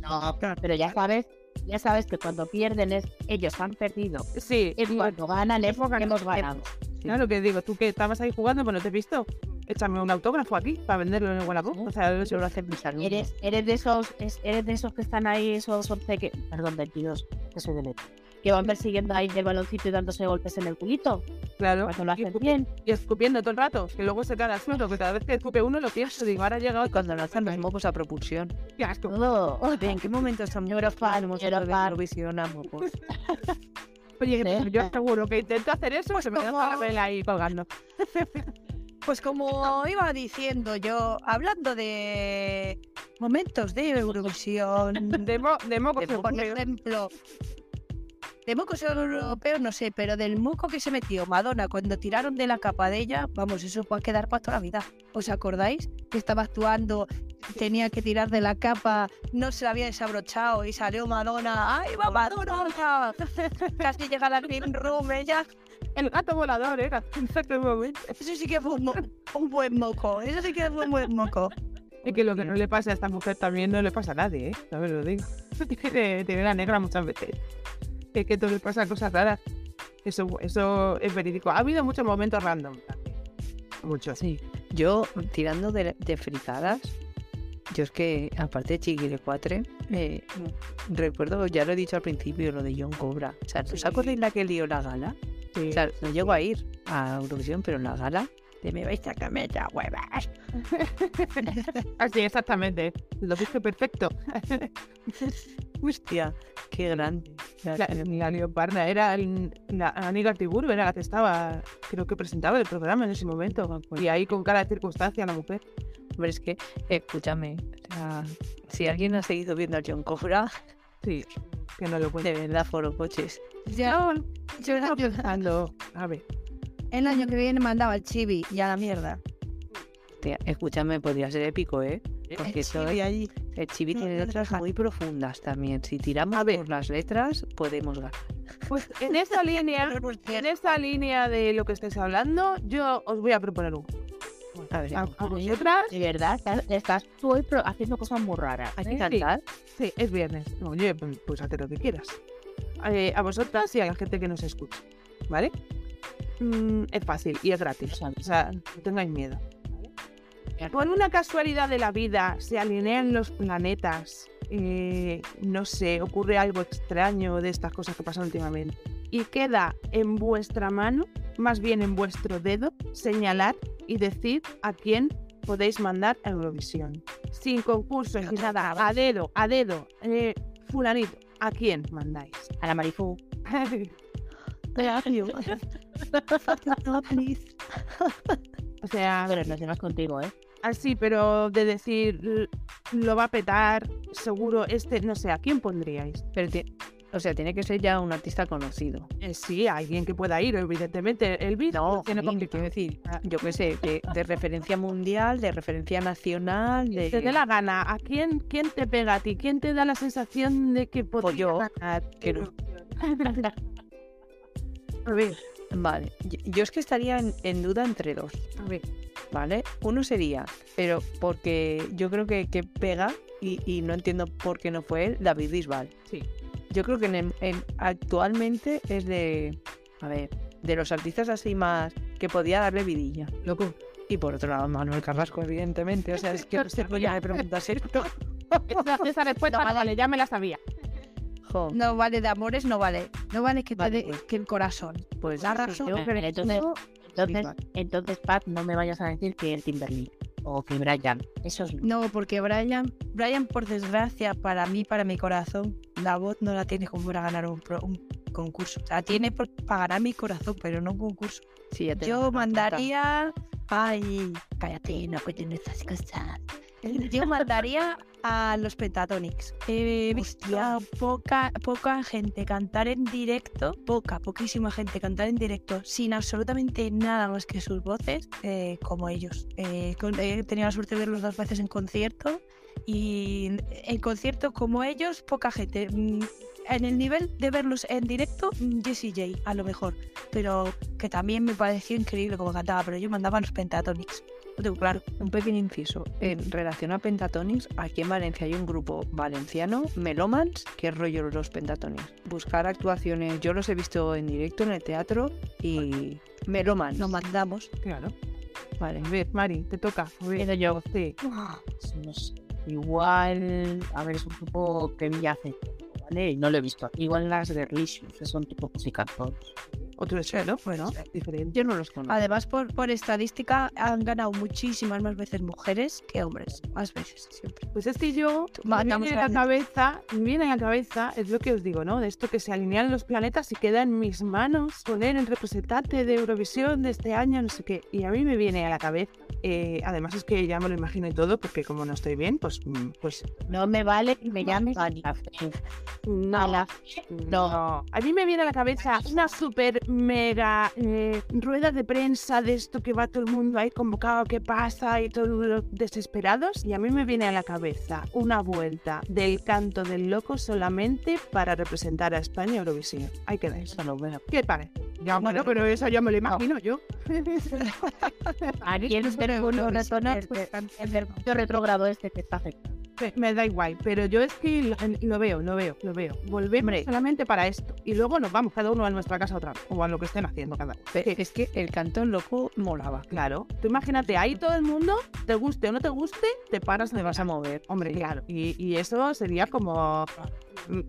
No, pero ya sabes, ya sabes que cuando pierden es ellos han perdido. Sí, Y cuando ganan es hemos ganado. hemos ganado. claro que digo, tú que estabas ahí jugando, pero no te he visto. Échame un autógrafo aquí para venderlo en el Wallapop. O sea, Eso lo mis alumnos. Eres, eres de esos, es- eres de esos que están ahí, esos 11 que, perdón, 22, que soy de letra. que van persiguiendo ahí el baloncito y dándose golpes en el culito. Claro. Cuando lo y, hacen escupi- bien. y escupiendo todo el rato, que luego se cae al suelo, que cada vez que escupe uno lo pienso, digo, ahora ha llegado Cuando lanzan los mocos a propulsión. Qué asco. Todo. ¿En qué momento estamos Eurofan, Eurovisión a mocos? Oye, ¿Eh? yo aseguro que intento hacer eso, se me deja la vela ahí colgando. Pues como iba diciendo yo, hablando de momentos de Eurovisión, De, mo de mocos De por ejemplo, de mocos europeos no sé, pero del moco que se metió Madonna cuando tiraron de la capa de ella, vamos, eso puede quedar para toda la vida. ¿Os acordáis? Que estaba actuando, tenía que tirar de la capa, no se la había desabrochado y salió Madonna, ¡ay, va Madonna! Casi llega la green room ella. El gato volador, momento. Eso sí que fue un, mo- un buen moco, eso sí que fue un buen moco. Es que lo que no le pasa a esta mujer también no le pasa a nadie, ¿eh? No me lo digo. Tiene, tiene la negra muchas veces. Es que todo le pasa cosas raras. Eso, eso es verídico. Ha habido muchos momentos random. Muchos. Sí. Yo, tirando de, de fricadas, yo es que, aparte de Chiquile 4, eh, recuerdo, ya lo he dicho al principio, lo de John Cobra. O sea, ¿os acordáis la que lió la gala? Sí. No llego a ir a Eurovisión, pero en la gala, de me vais a comer ya huevas. Así, exactamente. Lo viste perfecto. Hostia, qué grande. La, la leoparda era el- la Anígar Tiburu, era la que estaba, creo que presentaba el programa en ese momento. Y ahí con cara de circunstancia la mujer. Hombre, es que, escúchame, si alguien ha seguido viendo a John Cobra, Sí, que no lo cuente. de verdad, foro coches. Ya, yo el año, Ando, a ver. el año que viene mandaba al chibi y a la mierda. Hostia, escúchame, podría ser épico, ¿eh? Porque chibi allí. El chibi tiene No, no letras muy profundas también. Si tiramos A ver. por las letras, podemos ganar. Pues en esa línea, en esa línea de lo que estáis hablando, yo os voy a proponer un. A ver, A, a vosotras, De verdad, estás, estás tú hoy haciendo cosas muy raras. hay ¿eh? que cantar. sí, es viernes. Pues pues haz lo que quieras. Eh, a vosotras y a la gente que nos escucha, ¿vale? Mm, es fácil y es gratis. O sea, no tengáis miedo. Por una casualidad de la vida se alinean los planetas, eh, no sé, ocurre algo extraño de estas cosas que pasan últimamente. Y queda en vuestra mano, más bien en vuestro dedo, señalar y decir a quién podéis mandar a Eurovisión. Sin concurso, sin nada, a dedo, a dedo, eh, fulanito, ¿a quién mandáis? A la Marifú. o sea, Pero no más contigo, ¿eh? así, pero de decir, lo va a petar, seguro, este, no sé, ¿a quién pondríais? Pero o sea, tiene que ser ya un artista conocido. Eh, sí, alguien que pueda ir, evidentemente. El beat No, tiene complicado. quiero decir, yo qué sé, de, de referencia mundial, de referencia nacional, de... Te dé la gana. ¿A quién, quién te pega a ti? ¿Quién te da la sensación de que podría yo, ganar? que no. A ver, Vale, yo, yo es que estaría en, en duda entre dos, a ver. ¿vale? Uno sería, pero porque yo creo que, que pega, y, y no entiendo por qué no fue él, David Bisbal. Sí. Yo creo que en, el- en- actualmente es de, a ver, de los artistas así más que podía darle vidilla. Loco. Y por otro lado, Manuel Carrasco, evidentemente. O sea, es que no se podía me preguntas esto. Esa, respuesta, No, vale, vale. ya me la sabía. Jo, No vale de amores, no vale. No vale que te dé pues. que el corazón. pues La razón. Yo, pero entonces, entonces, entonces, Pat, no me vayas a decir que el Timberlake o que Brian. Eso es No, porque Brian, Brian, por desgracia, para mí, para mi corazón, la voz no la tiene como para ganar un, pro- un concurso. O sea, tiene por- para ganar mi corazón, pero no un concurso. sí, ya te Yo mandaría. Ay, cállate, no cuenten estas cosas. Yo mandaría a los Pentatonics. He visto a poca, poca gente cantar en directo, poca, poquísima gente cantar en directo, sin absolutamente nada más que sus voces, eh, como ellos. Eh, he tenido la suerte de verlos dos veces en concierto y en concierto como ellos, poca gente. Mm, En el nivel de verlos en directo, mm, Jessie J, a lo mejor pero que también me pareció increíble como cantaba, pero yo mandaba a los Pentatonics. Claro. Un pequeño inciso. En relación a Pentatonics, aquí en Valencia hay un grupo valenciano, Melomans, que es rollo los Pentatonics. Buscar actuaciones, yo los he visto en directo en el teatro y Melomans. Nos mandamos. Claro. Vale. A ver, Mari, te toca. A ver. Pero yo, Sí. no sé, igual, a ver, es un grupo que vi hace tiempo, ¿vale? Y no lo he visto. Igual las de Relicious, que son tipo musicantos. Otro suelo, bueno, diferente. Yo no los conozco. Además, por, por estadística, han ganado muchísimas más veces mujeres que hombres. Más veces, siempre. Pues es que yo me viene a la cabeza, me viene a la cabeza, es lo que os digo, ¿no? De esto que se alinean los planetas y queda en mis manos poner el representante de Eurovisión de este año, no sé qué. Y a mí me viene a la cabeza. eh, además es que ya me lo imagino y todo, porque como no estoy bien, pues, mm, pues No me vale que me llames a la fe. no. A la fe, no. A mí me viene a la cabeza una super mega eh, rueda de prensa de esto que va todo el mundo ahí convocado, qué pasa y todos desesperados. Y a mí me viene a la cabeza una vuelta del canto del loco solamente para representar a España Eurovisión. Ahí quedáis. Eso no veo. ¿Qué parece? Ya, bueno, pero eso ya me lo imagino yo. ¿Quieres ver uno retornar? Pues el mercurio retrógrado este que está afectando. Me, me da igual, pero yo es que lo, lo veo, lo veo, lo veo. Volvemos solamente para esto. Y luego nos vamos cada uno a nuestra casa otra vez, o a lo que estén haciendo cada uno. Es que el cantón loco molaba. Claro. Tú imagínate, ahí todo el mundo, te guste o no te guste, te paras, Te vas a mover. Hombre, claro. Y, y eso sería como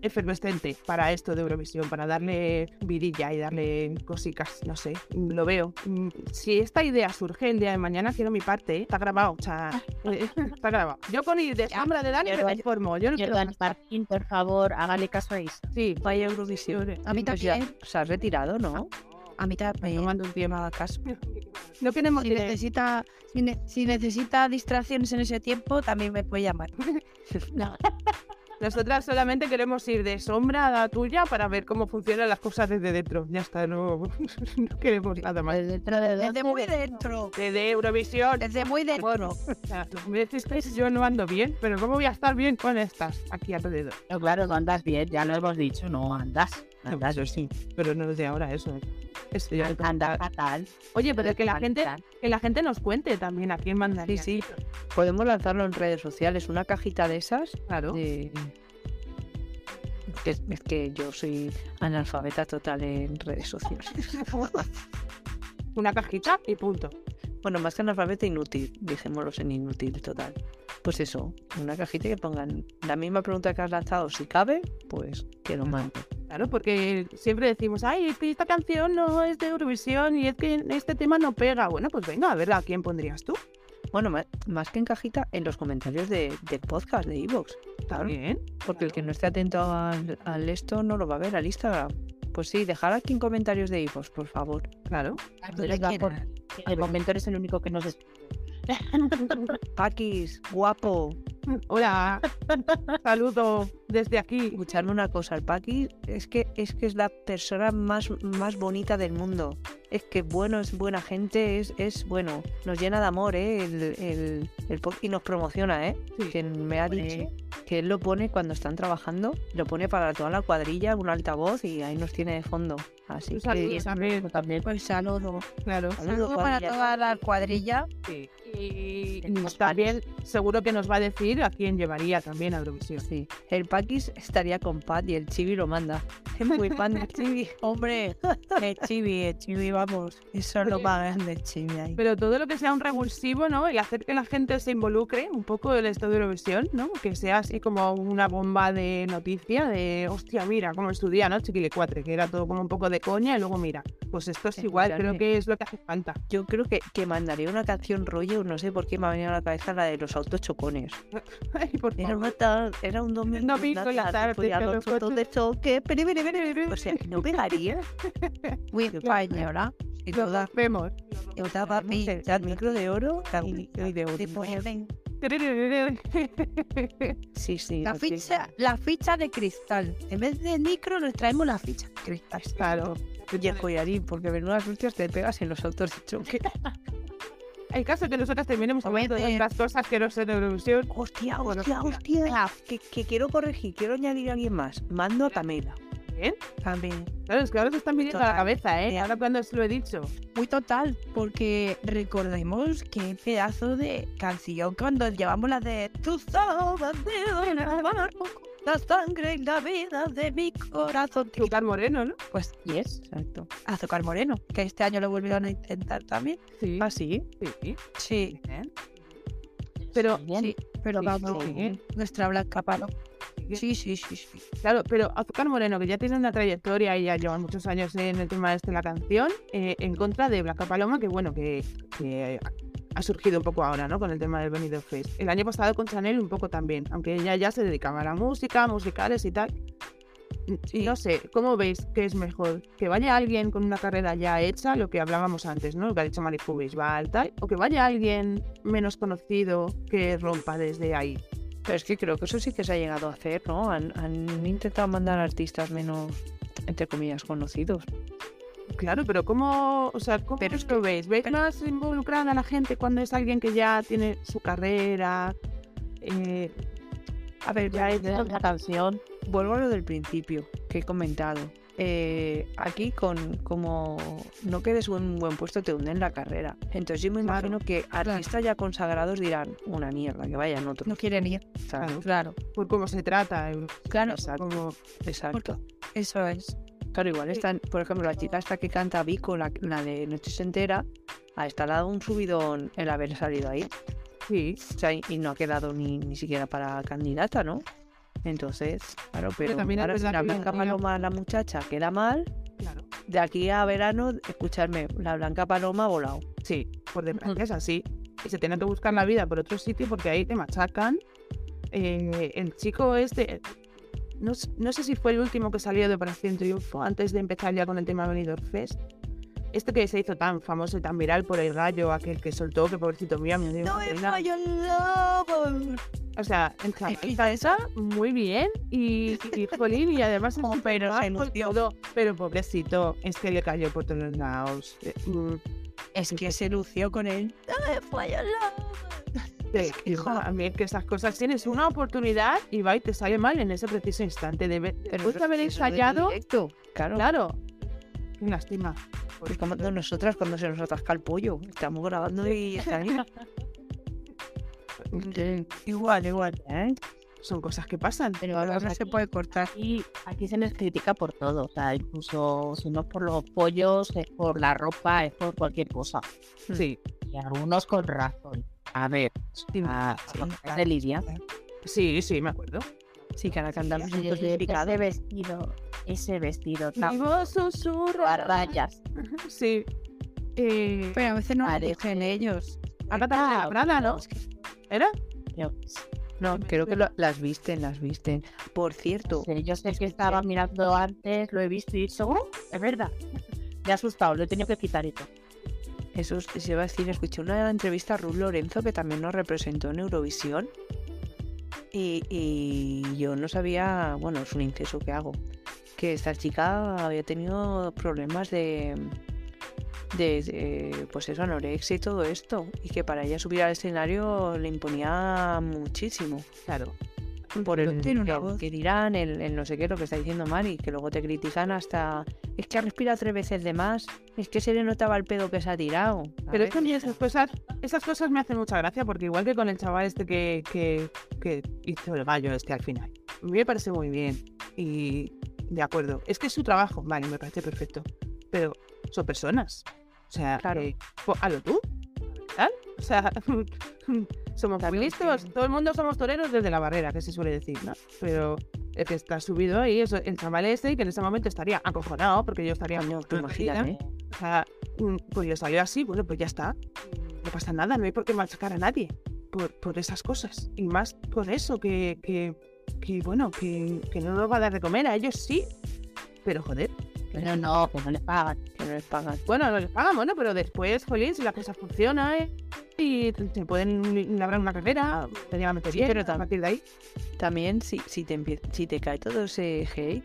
efervescente para esto de Eurovisión, para darle virilla y darle cositas, no sé, mm, lo veo. Mm, Si esta idea surge el día de mañana, quiero mi parte, ¿eh? está grabado, o sea, eh, está grabado. Yo con ir de sombra de Dani me transformo, yo no quiero. Martín, por favor, hágale caso a Isa. Sí, Vaya Eurovisión. A mí Pues ya también. se ha retirado, ¿no? A mí también. tomando un tiempo. Nada caso. No queremos Si necesita, si, ne- si necesita distracciones en ese tiempo, también me puede llamar. Nosotras solamente queremos ir de sombra a la tuya para ver cómo funcionan las cosas desde dentro. Ya está, no, no queremos nada más. Dentro de dos Desde muy dentro. Desde Eurovisión. Desde muy dentro. Bueno, me decís yo no ando bien, pero ¿cómo voy a estar bien con estas aquí alrededor? No, claro, no andas bien, ya lo hemos dicho, no andas. Eso sí, pero no desde ahora eso. ¿eh? Eso ya- anda fatal. Oye, pero que la gente, que la gente nos cuente también a quién mandaría. Sí, sí. Podemos lanzarlo en redes sociales, una cajita de esas. Claro. de- que es, es que yo soy analfabeta total en redes sociales. Una cajita y punto. Bueno, más que analfabeta, inútil. Dejémoslo en inútil total. Pues eso, una cajita que pongan la misma pregunta que has lanzado, si cabe, pues que lo mande. Claro, porque siempre decimos, ay, es que esta canción no es de Eurovisión y es que este tema no pega. Bueno, pues venga, a ver a quién pondrías tú. Bueno, más que en cajita, en los comentarios de, del podcast de Evox. Claro, También. porque el que no esté atento al, al esto no lo va a ver, al Instagram. Pues sí, dejar aquí en comentarios de Evox, por favor. Claro. Les va por- El momento eres el único que nos. Paquis, guapo. Hola. Saludo desde aquí. Escucharme una cosa, el Paquis es que es que es la persona más, más bonita del mundo. Es que bueno, es buena gente, es, es bueno. Nos llena de amor, ¿eh? El, el, el y nos promociona, ¿eh? Sí. Que me ha dicho que él lo pone cuando están trabajando, lo pone para toda la cuadrilla, un altavoz y ahí nos tiene de fondo. Así que saludo también. Pues saludo. Claro. Saludo, Saludo para toda la cuadrilla. Sí. Y también seguro que nos va a decir a quién llevaría también a Eurovisión. Sí, el Paquis estaría con Pat y el Chibi lo manda. Es muy fan del Chibi. Hombre, el chibi, el chibi, vamos. Eso es lo más grande, el chibi ahí. Pero todo lo que sea un revulsivo, ¿no? Y hacer que la gente se involucre un poco en esto de Eurovisión, ¿no? Que sea así como una bomba de noticia de, hostia, mira, como día, ¿no? Chiquile 4, que era todo como un poco de coña y luego mira. Pues esto es igual, creo que es lo que hace falta. Yo creo que, que mandaría una canción rollo, no sé por qué me ha venido a la cabeza la de los autos chocones. Ay, por Era, favor. una tar- era un domingo, domingo en la tarde, ya que los los autos de choque, o sea, no pegaría. Muy española. Y Lo toda. vemos. Yo estaba el micro de oro y, de oro. Sí, sí. La ficha, la ficha de cristal. En vez de micro, nos traemos la ficha de cristal. Claro. Y el collarín, porque menudas hostias te pegas en los autos de choque. El caso es que nosotras terminemos hablando de otras cosas que no de Eurovisión. Hostia, hostia, hostia. Que, que quiero corregir, quiero añadir a alguien más. Mando a Tamela. Bien. También. Claro, es que ahora se están viniendo a la cabeza, ¿eh? Ahora cuando os lo he dicho. Muy total, porque recordemos qué pedazo de canción cuando llevamos la de Tu sabes la sangre y la vida de mi corazón. Azúcar Moreno, ¿no? Pues Yes, exacto. Azúcar Moreno, que este año lo volvieron a intentar también. Sí. ¿Ah, sí? Sí. Sí, Pero sí, pero nuestra Blanca Palo. Sí, sí, sí, sí. Claro, pero Azúcar Moreno, que ya tiene una trayectoria y ya lleva muchos años en el tema este de la canción, eh, en contra de Blanca Paloma, que bueno, que, que ha surgido un poco ahora, ¿no? Con el tema del Benidorm Fest. El año pasado con Chanel un poco también, aunque ella ya se dedicaba a la música, musicales y tal. Sí. No sé, ¿cómo veis que es mejor? ¿Que vaya alguien con una carrera ya hecha, lo que hablábamos antes, ¿no? Lo que ha dicho Marifu Bisbal, tal, o que vaya alguien menos conocido que rompa desde ahí? Pero es que creo que eso sí que se ha llegado a hacer, ¿no? Han, han intentado mandar artistas menos, entre comillas, conocidos. Claro, pero ¿cómo, o sea, ¿cómo Pero es es lo veis? ¿Veis más involucrada a la gente cuando es alguien que ya tiene su carrera? Eh, A ver, Ya he hecho la canción. vuelvo a lo del principio que he comentado. Eh, aquí con como no quedes en un buen puesto te hunden la carrera. Entonces yo me Claro, imagino que artistas ya consagrados dirán una mierda, que vayan otros. No quieren ir. ¿sabes? claro, Claro, por cómo se trata. eh, claro, Exacto, como- exacto. eso es. Claro, igual están, por ejemplo, la chica esta que canta Vico, la, la de Noches Entera, a esta le ha dado un subidón el haber salido ahí. sí, O sea, y, y no ha quedado ni, ni siquiera para candidata, ¿no? Entonces, claro, pero también es ahora si la Blanca Paloma, la muchacha, queda mal, claro. de aquí a verano, escucharme, la Blanca Paloma ha volado. Sí, por desgracia es así. Y se tiene que buscar la vida por otro sitio porque ahí te machacan. Eh, el chico este, no, no sé si fue el último que salió de Operación Triunfo antes de empezar ya con el tema Benidorm Fest. Este que se hizo tan famoso y tan viral por el gallo, aquel que soltó, que pobrecito mío, me dio una pena. O sea, chaval está muy bien y, y, jolín, y además es pero todo, pero pobrecito, es que le cayó por todos lados. Eh, mm, Es que se lució con él. Eh, hijo, a mí es que esas cosas tienes una oportunidad y va y te sale mal en ese preciso instante. Debe, después de haber ensayado, directo, claro. claro. Lástima. Es como de nosotras cuando se nos atasca el pollo. Estamos grabando y está ahí. Igual, igual. ¿Eh? Son cosas que pasan. Pero Ahora no se puede cortar. aquí, aquí se les critica por todo. O sea, incluso si no es por los pollos, es por la ropa, es por cualquier cosa. Sí, Y algunos con razón. A ver, a, Sí, a de Lidia. sí, sí, me acuerdo. Sí, que ahora cantamos juntos identificados. ese vestido, ese vestido tan voz susurra. a rayas. Sí. Eh, Pero a veces no dicen ellos. Agatha Prada, ¿no? ¿Era? Yo, No, creo que lo- las visten, las visten. Por cierto, sé, yo sé que estaba mirando antes, lo he visto y he dicho, "Oh, es verdad. Me ha asustado, lo he tenido que quitar y todo. Eso es- se iba a decir, escuché una entrevista a Ruth Lorenzo que también nos representó en Eurovisión. Y, y yo no sabía, bueno, es un inciso que hago, que esta chica había tenido problemas de, de, de, pues eso, anorexia y todo esto. Y que para ella subir al escenario le imponía muchísimo. Claro. Por el tiene una que- voz. que dirán, el, el no sé qué, lo que está diciendo Mari, que luego te critican hasta es que ha respirado tres veces de más, es que se le notaba el pedo que se ha tirado. Pero es que a mí esas cosas, esas cosas me hacen mucha gracia porque igual que con el chaval este que, que, que hizo el gallo este al final. A mí me parece muy bien y de acuerdo. Es que es su trabajo, vale, me parece perfecto. Pero son personas. O sea, Claro. eh, hazlo tú. ¿Tal? O sea, somos listos. Todo el mundo somos toreros desde la barrera, que se suele decir, ¿no? Pero el que está subido ahí es el chaval este que en ese momento estaría acojonado porque yo estaría protegida. imagínate. O sea, mm, pues le salió así, bueno, pues ya está. No pasa nada, no hay por qué machacar a nadie por, por esas cosas. Y más por eso, que, que, que, bueno, que, que no nos va a dar de comer, a ellos sí. Pero joder, Pero no, que no les pagan. que no les pagan. bueno, no les pagamos, ¿no? Pero después, jolín, si la cosa funciona ¿eh? Y te te pueden labrar una carrera, te llevan a meter Sí, bien, pero a tam- partir de ahí. También si, si, te, empie- si te cae todo ese hate,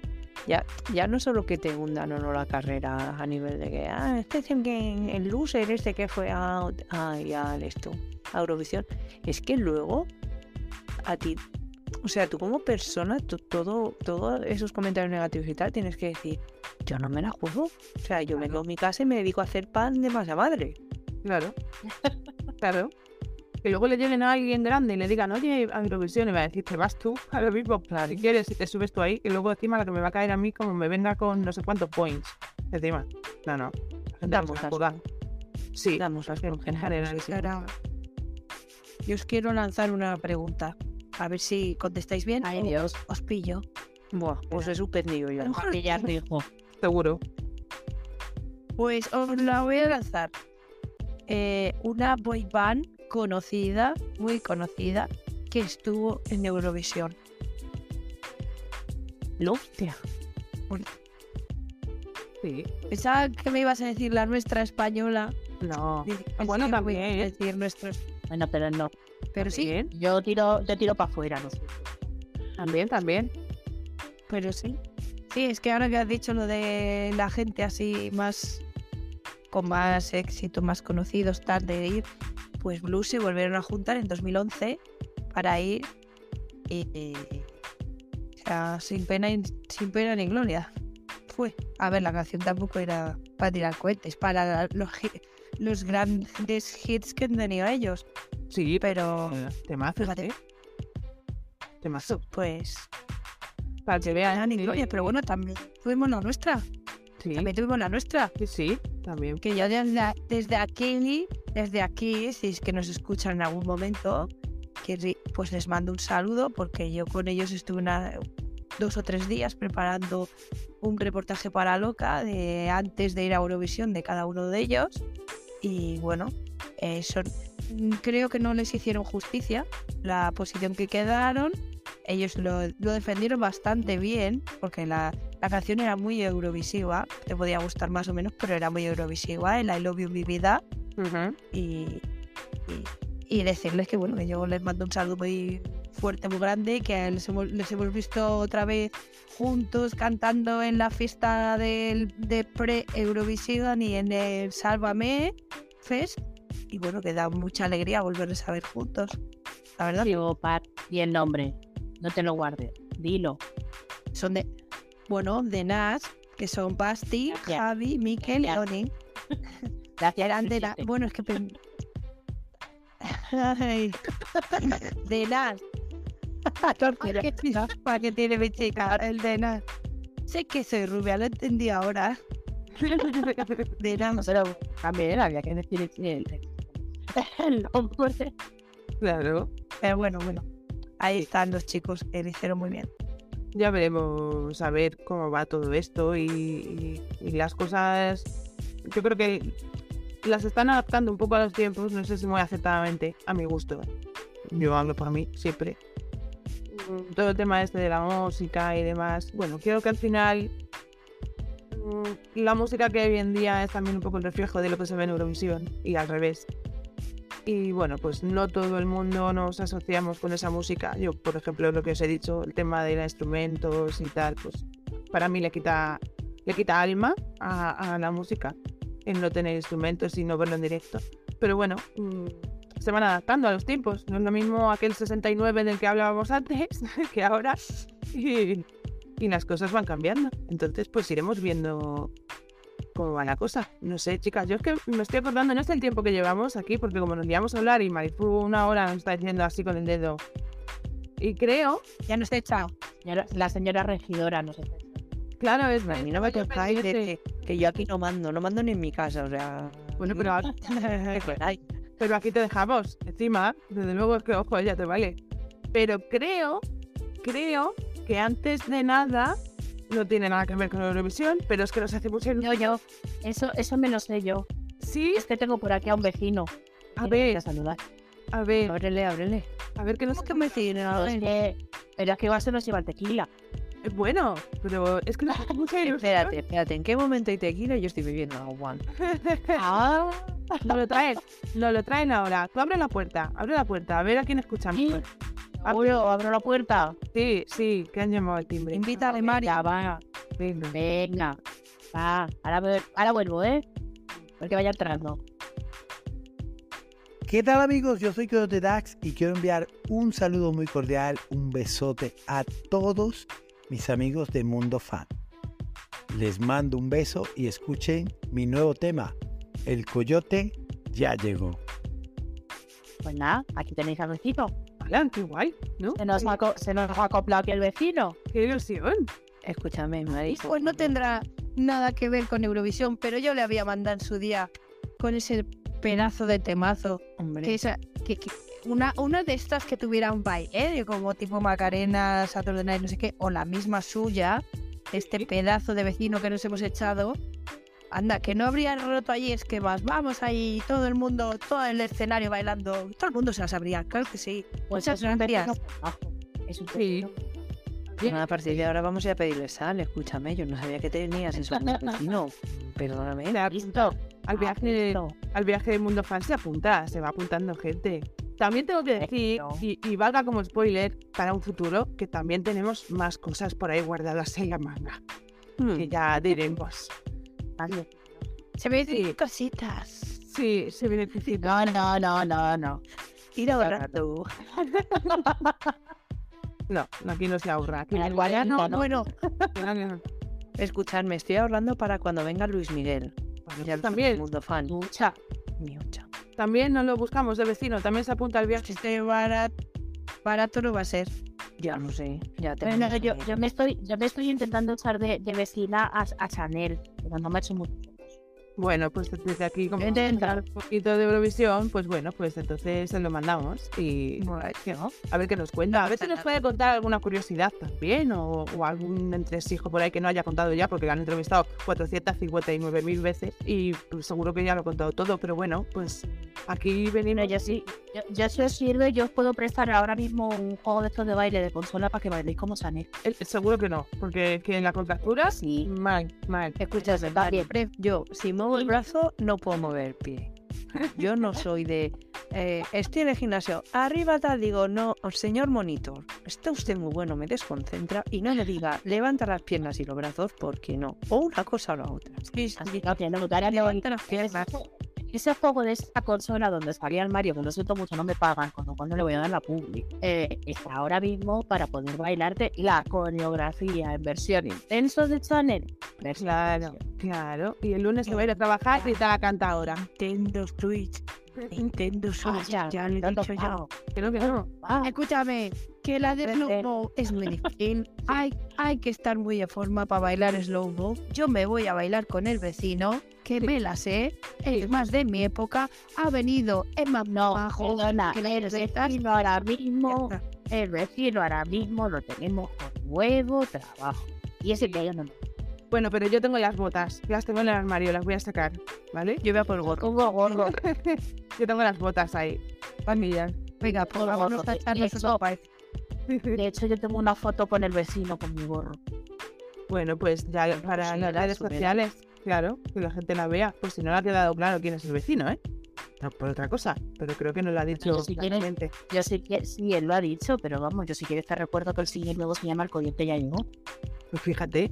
ya, ya no solo que te hundan o no la carrera a nivel de que, ah, este es el, que- el loser este que fue a, a, y al esto, a Eurovisión, es que luego a ti, o sea, tú como persona, todo, todos esos comentarios negativos y tal, tienes que decir, yo no me la juego. O sea, yo me quedo en mi casa y me dedico a hacer pan de masa madre. Claro. claro. Que luego le lleguen a alguien grande y le digan, oye, a Eurovisión, y va a decir, te vas tú a lo mismo. Si quieres, si te subes tú ahí, y luego encima la que me va a caer a mí, como me venga con no sé cuántos points. Encima. No, no. Damos se la asco. juega. Sí. Damos asco en en general. Ahora, yo os quiero lanzar una pregunta. A ver si contestáis bien. Ay, Dios. Os pillo. Buah, pues es suspendido yo. A lo mejor- Pillar, hijo. Seguro. Pues os la voy a lanzar. Eh, una boy band conocida, muy conocida, que estuvo en Eurovisión. Hostia. Sí. Pensaba que me ibas a decir la nuestra española. No. Ah, bueno, también. Bueno, pero no. Pero sí. Yo tiro, yo tiro para afuera, no sé. También, también. pero sí. Sí, es que ahora que has dicho lo de la gente así más con más éxito, más conocidos, tal de ir, pues Blue se volvieron a juntar en 2011 para ir y, y- o sea, sin pena sin pena ni gloria. Fue. A ver, la canción tampoco era para tirar cohetes, para los los grandes hits que han tenido ellos, Sí, pero Temazo, Fíjate. ¿eh? Temazo. pues Para que vean. ni sí, gloria, pero bueno, también tuvimos la nuestra, Sí, también tuvimos la nuestra. sí, sí, también. que yo desde, desde aquí, desde aquí, si es que nos escuchan en algún momento, que pues les mando un saludo porque yo con ellos estuve una- dos o tres días preparando un reportaje para Loca de antes de ir a Eurovisión de cada uno de ellos y bueno, eh, son- mm, creo que no les hicieron justicia la posición que quedaron. Ellos lo, lo defendieron bastante bien porque la, la canción era muy eurovisiva, te podía gustar más o menos, pero era muy eurovisiva, el I Love You Mi Vida, y, y, y decirles que bueno, que yo les mando un saludo muy fuerte, muy grande, que les hemos, les hemos visto otra vez juntos cantando en la fiesta del, de pre-Eurovisión y en el Sálvame Fest, y bueno, que da mucha alegría volverles a ver juntos, la verdad. Digo, Pat, y el nombre. No te lo guardes. Dilo. Son de, bueno, de Nas, que son Basti, Gracias. Javi, Mikel y. Oni. Gracias. Eran de la-. Bueno, es que. Ay. De Nas. Pero- ¿Para qué tiene mi chica? El de Nas. Sé que soy rubia, lo entendí ahora. De Nas. Pero también había que decir el nombre. Claro. Pero bueno, bueno. Ahí están los chicos que lo hicieron muy bien. Ya veremos a ver cómo va todo esto y, y- y las cosas. Yo creo que las están adaptando un poco a los tiempos, no sé si muy acertadamente, a mi gusto. Yo hablo por mí, siempre. Mm, Todo el tema este de la música y demás. Bueno, creo que al final mm, la música que hay hoy en día es también un poco el reflejo de lo que se ve en Eurovisión y al revés. Y bueno, pues no todo el mundo nos asociamos con esa música. Yo, por ejemplo, lo que os he dicho, el tema de los instrumentos y tal, pues para mí le quita, le quita alma a, a la música el no tener instrumentos y no verlo en directo. Pero bueno, mm, se van adaptando a los tiempos. No es lo mismo aquel 69 del que hablábamos antes que ahora. Y, y las cosas van cambiando. Entonces, pues iremos viendo cómo va la cosa. No sé, chicas, yo es que me estoy acordando, no sé el tiempo que llevamos aquí, porque como nos liamos a hablar y Marifu una hora nos está diciendo así con el dedo. Y creo, Ya no estoy echado. Señora- La señora regidora, no sé. claro, es no me cojáis de que, yo aquí no mando, no mando ni en mi casa, o sea. Bueno, pero, ahora- pero aquí te dejamos. Encima, desde luego es que, ojo, ya te vale. Pero creo, creo que antes de nada no tiene nada que ver con Eurovisión, pero es que nos hacemos el... Yo, yo. Eso, eso me lo sé yo. Sí, Es que tengo por aquí a un vecino. a Tiene que ver, saludar. a ver, Ábrele, ábrele. a ver qué nos... ¿Cómo que me siguen Pero es que, que igual se nos lleva el tequila. Eh, Bueno, pero es que nos hace mucha ilusión. Espérate, espérate, ¿en qué momento hay tequila? Yo estoy bebiendo agua. Ah, Nos lo traen, nos lo traen ahora. Tú abre la puerta, abre la puerta, a ver a quién escuchamos. Abro, abro la puerta. Sí, sí, que han llamado al timbre. Invítale, Mari. Ya va. Venga. Venga. Va. Ahora, vu- ahora vuelvo, ¿eh? Porque vaya entrando. ¿Qué tal amigos? Yo soy Coyote Dax y quiero enviar un saludo muy cordial, un besote a todos mis amigos de Mundo Fan. Les mando un beso y escuchen mi nuevo tema, El Coyote ya llegó. Pues nada, aquí tenéis al vecino. Hola, qué guay, ¿no? Se nos, ha, se nos ha acoplado aquí el vecino. Qué ilusión. Escúchame, Mari. Pues no tendrá nada que ver con Eurovisión, pero yo le había mandado en su día con ese pedazo de temazo. Hombre, Que esa, que, que- Una, una de estas que tuviera un baile, de como tipo Macarena, Saturday Night, no sé qué, o la misma suya, este pedazo de vecino que nos hemos echado. Anda, que no habría roto allí es que vas, vamos ahí, todo el mundo, todo el escenario bailando, todo el mundo se la sabría, claro que sí. Pues Muchas gracias. Es un Sí. a partir de ahora vamos a ir a pedirle sal, escúchame, yo no sabía que tenías eso como vecino. Perdóname. Listo. Al viaje, Listo. al viaje de Mundo Fan se apunta, se va apuntando gente. También tengo que decir, y, y valga como spoiler para un futuro, que también tenemos más cosas por ahí guardadas en la manga, Hmm. que ya diremos. Vale. Se me dicen cositas. Sí, se beneficia. No, no, no, no, no. Ir ahorrando. No, no, aquí no se ahorra. Aquí El guayano, Bueno, no, no, no. Escuchadme, estoy ahorrando para cuando venga Luis Miguel. Bueno, Ya también, Mundo fan. Lucha. Miucha. también no lo buscamos de vecino, también se apunta al viaje. este barato, barato no va a ser. Ya no sé, ya te Bueno, yo, yo me estoy, yo me estoy intentando echar de, de vecina a, a Chanel, pero no me ha hecho mucho. Bueno, pues desde aquí, como Intenta. un poquito de Eurovisión, pues bueno, pues entonces se lo mandamos y ¿no? a ver qué nos cuenta. A ver si nos puede contar alguna curiosidad también o, o algún entresijo por ahí que no haya contado ya, porque han entrevistado 459.000 veces y pues, seguro que ya lo ha contado todo, pero bueno, pues aquí Bueno, venimos. yo sí, yo, yo si os sirve, yo os puedo prestar ahora mismo un juego de estos de baile de consola para que bailéis como Chanel. Eh, Seguro que no, porque que en la contractura, Sí. mal, mal. Mari, bien. yo si muevo el brazo no puedo mover el pie. Yo no soy de... eh, estoy en el gimnasio, arriba tal, digo, no, señor monitor, está usted muy bueno, me desconcentra y no me diga, levanta las piernas y los brazos porque no. O una cosa o la otra. No tiene lugar a Levanta las piernas. Ese juego de esta consola donde salía el Mario, que lo siento mucho, no me pagan, con lo cual no le voy a dar la publi. Eh, está ahora mismo para poder bailarte la coreografía en versión intenso de Chanel. Claro, claro. Y el lunes se va a ir a trabajar y te la canta ahora. Nintendo Switch. Nintendo Switch. Vaya, ya lo he dicho. Que no, que no. Ah, Escúchame, que la de Vete. Slow Mo es muy difícil. Hay, hay que estar muy en forma para bailar Slow Mo. Yo me voy a bailar con el vecino, que me la sé. Es más de mi época. Ha venido no, Majo. perdona, que el vecino ahora mismo, el vecino ahora mismo lo tenemos con nuevo trabajo. Y ese que yo no Bueno, pero yo tengo las botas, las tengo en el armario, las voy a sacar, ¿vale? Yo voy a por el gorro. Como gordo. Yo tengo las botas ahí. Vanillas. Venga, pues Eso. una paz. De hecho, yo tengo una foto con el vecino con mi gorro. Bueno, pues ya para sí, las la redes sociales, claro, que la gente la vea. Pues si no le ha quedado claro quién es el vecino, ¿eh? No por otra cosa, pero creo que no lo ha dicho si quieres- claramente. Yo sí que sí, él lo ha dicho, pero vamos, yo si quieres te recuerdo que el siguiente nuevo se llama El Coyote ya llegó. Pues fíjate,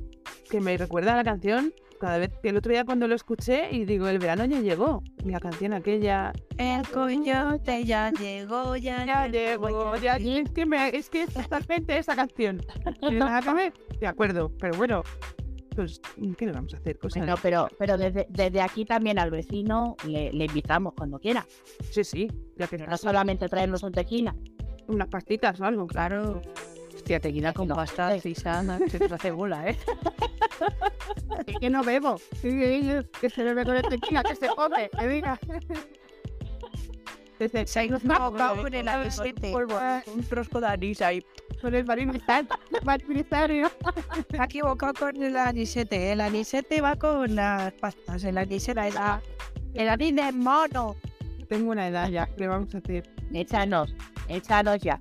que me recuerda a la canción cada vez que el otro día cuando lo escuché y digo, el verano ya llegó. Y la canción aquella, El coyote ya llegó, ya, ya llegó, ya y es que, me, es que es totalmente esa canción. ¿Tiene nada que ver? De acuerdo, pero bueno, pues, ¿qué le vamos a hacer? Bueno, pero, pero desde, desde aquí también al vecino le, le invitamos cuando quiera. sí, sí, ya que no solamente traernos un tequila. unas pastitas o algo. Claro. Hostia, tequila con No. pasta, cisana, se te hace bola, ¿eh? Es que no bebo. Que se bebe con el tequila, que se come, que diga. Desde- Se ha ido con el anisete. Un trosco de anís ahí. Con el marinizar- marinizario. Se ha equivocado con el anisete. El anisete va con las pastas. El anisete es la... El anís de mono. Tengo una edad ya, ¿qué le vamos a hacer? Échanos, échanos ya.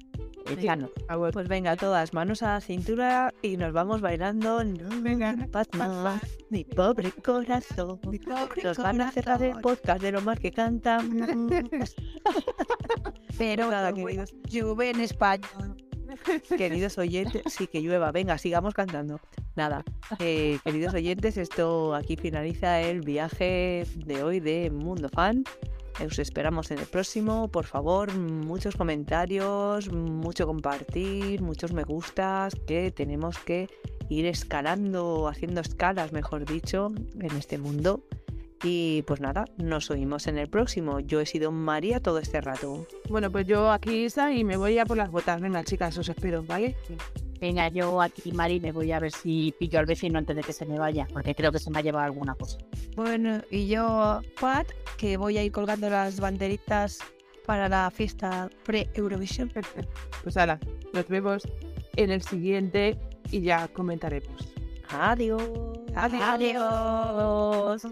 Favor. Pues venga, todas manos a la cintura y nos vamos bailando. No, Venga. Mi pobre corazón. Nos van a cerrar el podcast de lo mal que cantan. Pero Nada, queridos. llueve en España. Queridos oyentes, sí que llueva, venga, sigamos cantando. Nada, eh, queridos oyentes, esto aquí finaliza el viaje de hoy de Mundo Fan. Os esperamos en el próximo. Por favor, muchos comentarios, mucho compartir, muchos me gustas, que tenemos que ir escalando, haciendo escalas, mejor dicho, en este mundo. Y pues nada, nos oímos en el próximo. Yo he sido María todo este rato. Bueno, pues yo aquí Isa y me voy a por las botas. Venga, chicas, os espero, ¿vale? Venga, yo aquí, Mari, me voy a ver si pillo al vecino antes de que se me vaya, porque creo que se me ha llevado alguna cosa. Bueno, y yo, Pat, que voy a ir colgando las banderitas para la fiesta pre-Eurovisión. Pues ahora, nos vemos en el siguiente y ya comentaremos. Adiós. Adiós. Adiós.